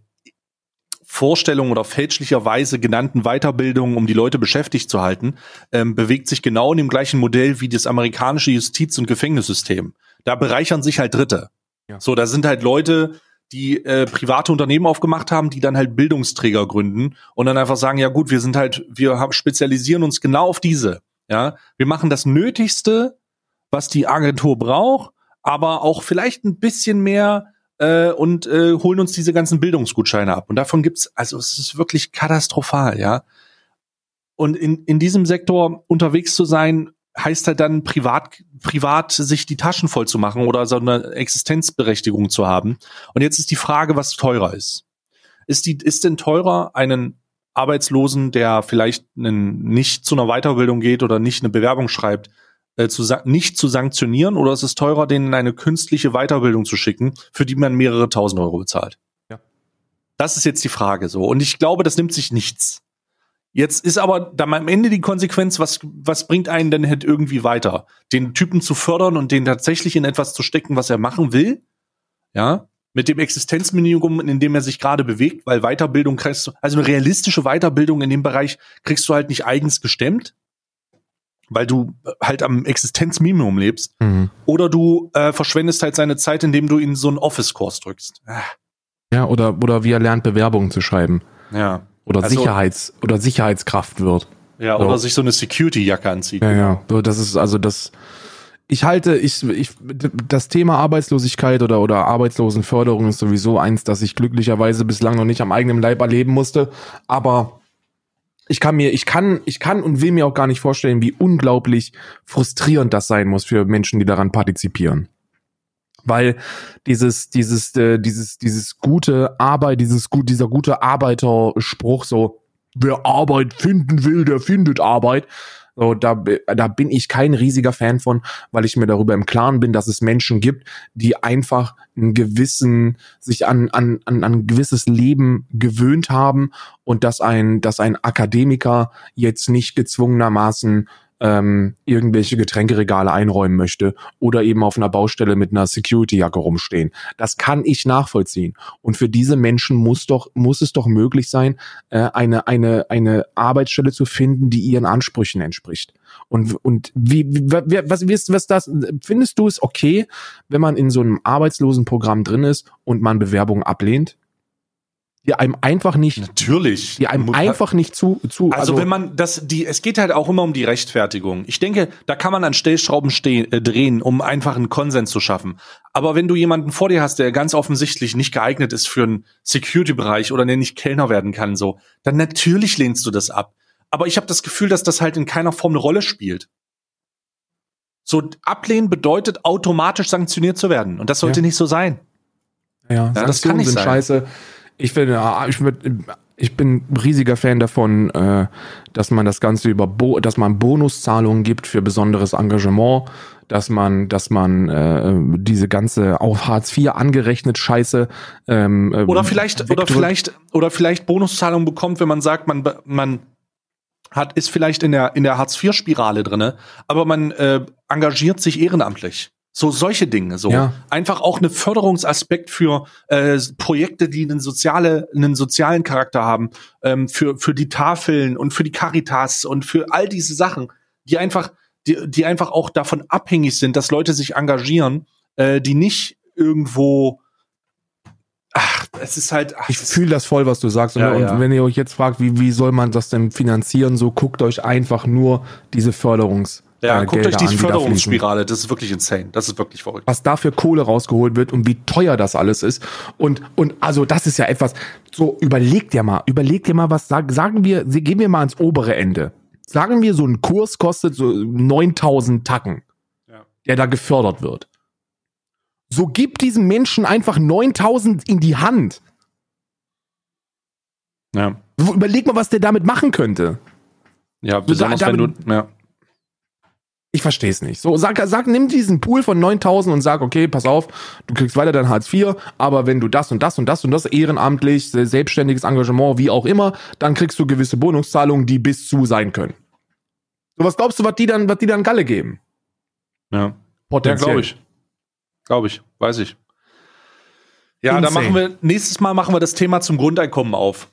Vorstellung oder fälschlicherweise genannten Weiterbildung, um die Leute beschäftigt zu halten, ähm, bewegt sich genau in dem gleichen Modell wie das amerikanische Justiz- und Gefängnissystem. Da bereichern sich halt Dritte. Ja. So, da sind halt Leute, die äh, private Unternehmen aufgemacht haben, die dann halt Bildungsträger gründen und dann einfach sagen, ja gut, wir sind halt, wir haben, spezialisieren uns genau auf diese. Ja, wir machen das Nötigste, was die Agentur braucht, aber auch vielleicht ein bisschen mehr äh, und äh, holen uns diese ganzen Bildungsgutscheine ab. Und davon gibt's, also es ist wirklich katastrophal, ja. Und in, in diesem Sektor unterwegs zu sein, heißt halt dann privat, privat sich die Taschen voll zu machen oder so eine Existenzberechtigung zu haben. Und jetzt ist die Frage, was teurer ist. Ist die, ist denn teurer, einen Arbeitslosen, der vielleicht einen, nicht zu einer Weiterbildung geht oder nicht eine Bewerbung schreibt, äh, zu, nicht zu sanktionieren oder ist es teurer, denen in eine künstliche Weiterbildung zu schicken, für die man mehrere tausend Euro bezahlt? Ja. Das ist jetzt die Frage so. Und ich glaube, das nimmt sich nichts. Jetzt ist aber dann am Ende die Konsequenz, was, was bringt einen denn halt irgendwie weiter? Den Typen zu fördern und den tatsächlich in etwas zu stecken, was er machen will? Ja, mit dem Existenzminimum, in dem er sich gerade bewegt, weil Weiterbildung kriegst du, also eine realistische Weiterbildung in dem Bereich kriegst du halt nicht eigens gestemmt, weil du halt am Existenzminimum lebst. Mhm. Oder du äh, verschwendest halt seine Zeit, indem du ihn so einen Office-Kurs drückst. Ah, Ja, oder, oder wie er lernt, Bewerbungen zu schreiben. Ja. Oder Also- Sicherheits, oder Sicherheitskraft wird. Ja, So. oder sich so eine Security-Jacke anzieht. Ja, ja. So, das ist also das. Ich halte, ich, ich, das Thema Arbeitslosigkeit oder, oder Arbeitslosenförderung ist sowieso eins, das ich glücklicherweise bislang noch nicht am eigenen Leib erleben musste. Aber ich kann mir, ich kann, ich kann und will mir auch gar nicht vorstellen, wie unglaublich frustrierend das sein muss für Menschen, die daran partizipieren. Weil dieses, dieses, äh, dieses, dieses gute Arbeit, dieses gut, dieser gute Arbeiterspruch so, wer Arbeit finden will, der findet Arbeit. So, da, da bin ich kein riesiger Fan von, weil ich mir darüber im Klaren bin, dass es Menschen gibt, die einfach einen gewissen, sich an, an, an, an ein gewisses Leben gewöhnt haben und dass ein, dass ein Akademiker jetzt nicht gezwungenermaßen ähm, irgendwelche Getränkeregale einräumen möchte oder eben auf einer Baustelle mit einer Security-Jacke rumstehen. Das kann ich nachvollziehen. Und für diese Menschen muss doch, muss es doch möglich sein, äh, eine, eine, eine Arbeitsstelle zu finden, die ihren Ansprüchen entspricht. Und, und wie, wie was, was, was das, findest du es okay, wenn man in so einem Arbeitslosenprogramm drin ist und man Bewerbungen ablehnt? Die einem einfach nicht natürlich. die einem einfach nicht zu zu also, also, wenn man das die es geht halt auch immer um die Rechtfertigung. Ich denke da kann man an Stellschrauben stehen, äh, drehen um einfach einen Konsens zu schaffen. Aber wenn du jemanden vor dir hast der ganz offensichtlich nicht geeignet ist für einen Security Bereich oder der nicht Kellner werden kann so dann natürlich lehnst du das ab. Aber ich habe das Gefühl dass das halt in keiner Form eine Rolle spielt. So ablehnen bedeutet automatisch sanktioniert zu werden. Und das sollte ja. nicht so sein. Ja, ja das kann nicht sein. scheiße ich finde, ich, ich bin riesiger Fan davon, äh, dass man das Ganze über, Bo dass man Bonuszahlungen gibt für besonderes Engagement, dass man, dass man äh, diese ganze auf Hartz IV angerechnet Scheiße ähm, äh, oder vielleicht oder vielleicht oder vielleicht Bonuszahlungen bekommt, wenn man sagt, man man hat ist vielleicht in der in der Hartz IV Spirale drinne, aber man äh, engagiert sich ehrenamtlich. So solche Dinge, so ja. einfach auch eine Förderungsaspekt für äh, Projekte, die einen soziale, einen sozialen Charakter haben, ähm, für für die Tafeln und für die Caritas und für all diese Sachen, die einfach, die, die einfach auch davon abhängig sind, dass Leute sich engagieren, äh, die nicht irgendwo Ach, es ist halt. Ach, ich fühle das voll, was du sagst. Und, ja, und ja. wenn ihr euch jetzt fragt, wie, wie soll man das denn finanzieren, so guckt euch einfach nur diese Förderungs- ja, äh, guckt euch die an, Förderungsspirale, das ist wirklich insane. Das ist wirklich verrückt. Was da für Kohle rausgeholt wird und wie teuer das alles ist. Und, und also das ist ja etwas, so überlegt dir mal, überlegt dir mal, was sagen, sagen wir, gehen wir mal ans obere Ende. Sagen wir, so ein Kurs kostet so 9000 Tacken, ja. der da gefördert wird. So gibt diesen Menschen einfach 9000 in die Hand. Ja. Überleg mal, was der damit machen könnte. Ja, besonders so, da, wenn du, ja. Ich verstehe es nicht. So, sag, sag, nimm diesen Pool von 9000 und sag, okay, pass auf, du kriegst weiter dein Hartz IV, aber wenn du das und das und das und das ehrenamtlich, selbstständiges Engagement, wie auch immer, dann kriegst du gewisse Bonuszahlungen, die bis zu sein können. So, was glaubst du, was die dann, was die dann Galle geben? Ja. Potenziell. Ja, glaube ich. Glaube ich, weiß ich. Ja, Insane. dann machen wir, nächstes Mal machen wir das Thema zum Grundeinkommen auf.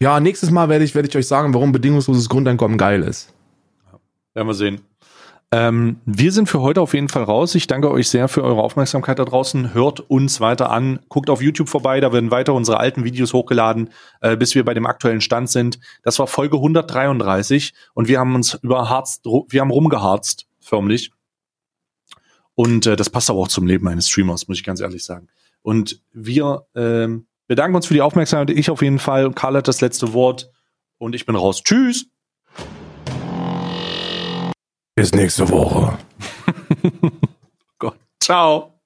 Ja, nächstes Mal werde ich, werde ich euch sagen, warum bedingungsloses Grundeinkommen geil ist. Ja, werden wir sehen. Ähm, wir sind für heute auf jeden Fall raus. Ich danke euch sehr für eure Aufmerksamkeit da draußen. Hört uns weiter an. Guckt auf YouTube vorbei. Da werden weiter unsere alten Videos hochgeladen, äh, bis wir bei dem aktuellen Stand sind. Das war Folge 133 und wir haben uns überharzt, wir haben rumgeharzt, förmlich. Und äh, das passt aber auch zum Leben eines Streamers, muss ich ganz ehrlich sagen. Und wir ähm, bedanken uns für die Aufmerksamkeit. Ich auf jeden Fall. Karl hat das letzte Wort und ich bin raus. Tschüss. Bis nächste Woche. Gott. Ciao.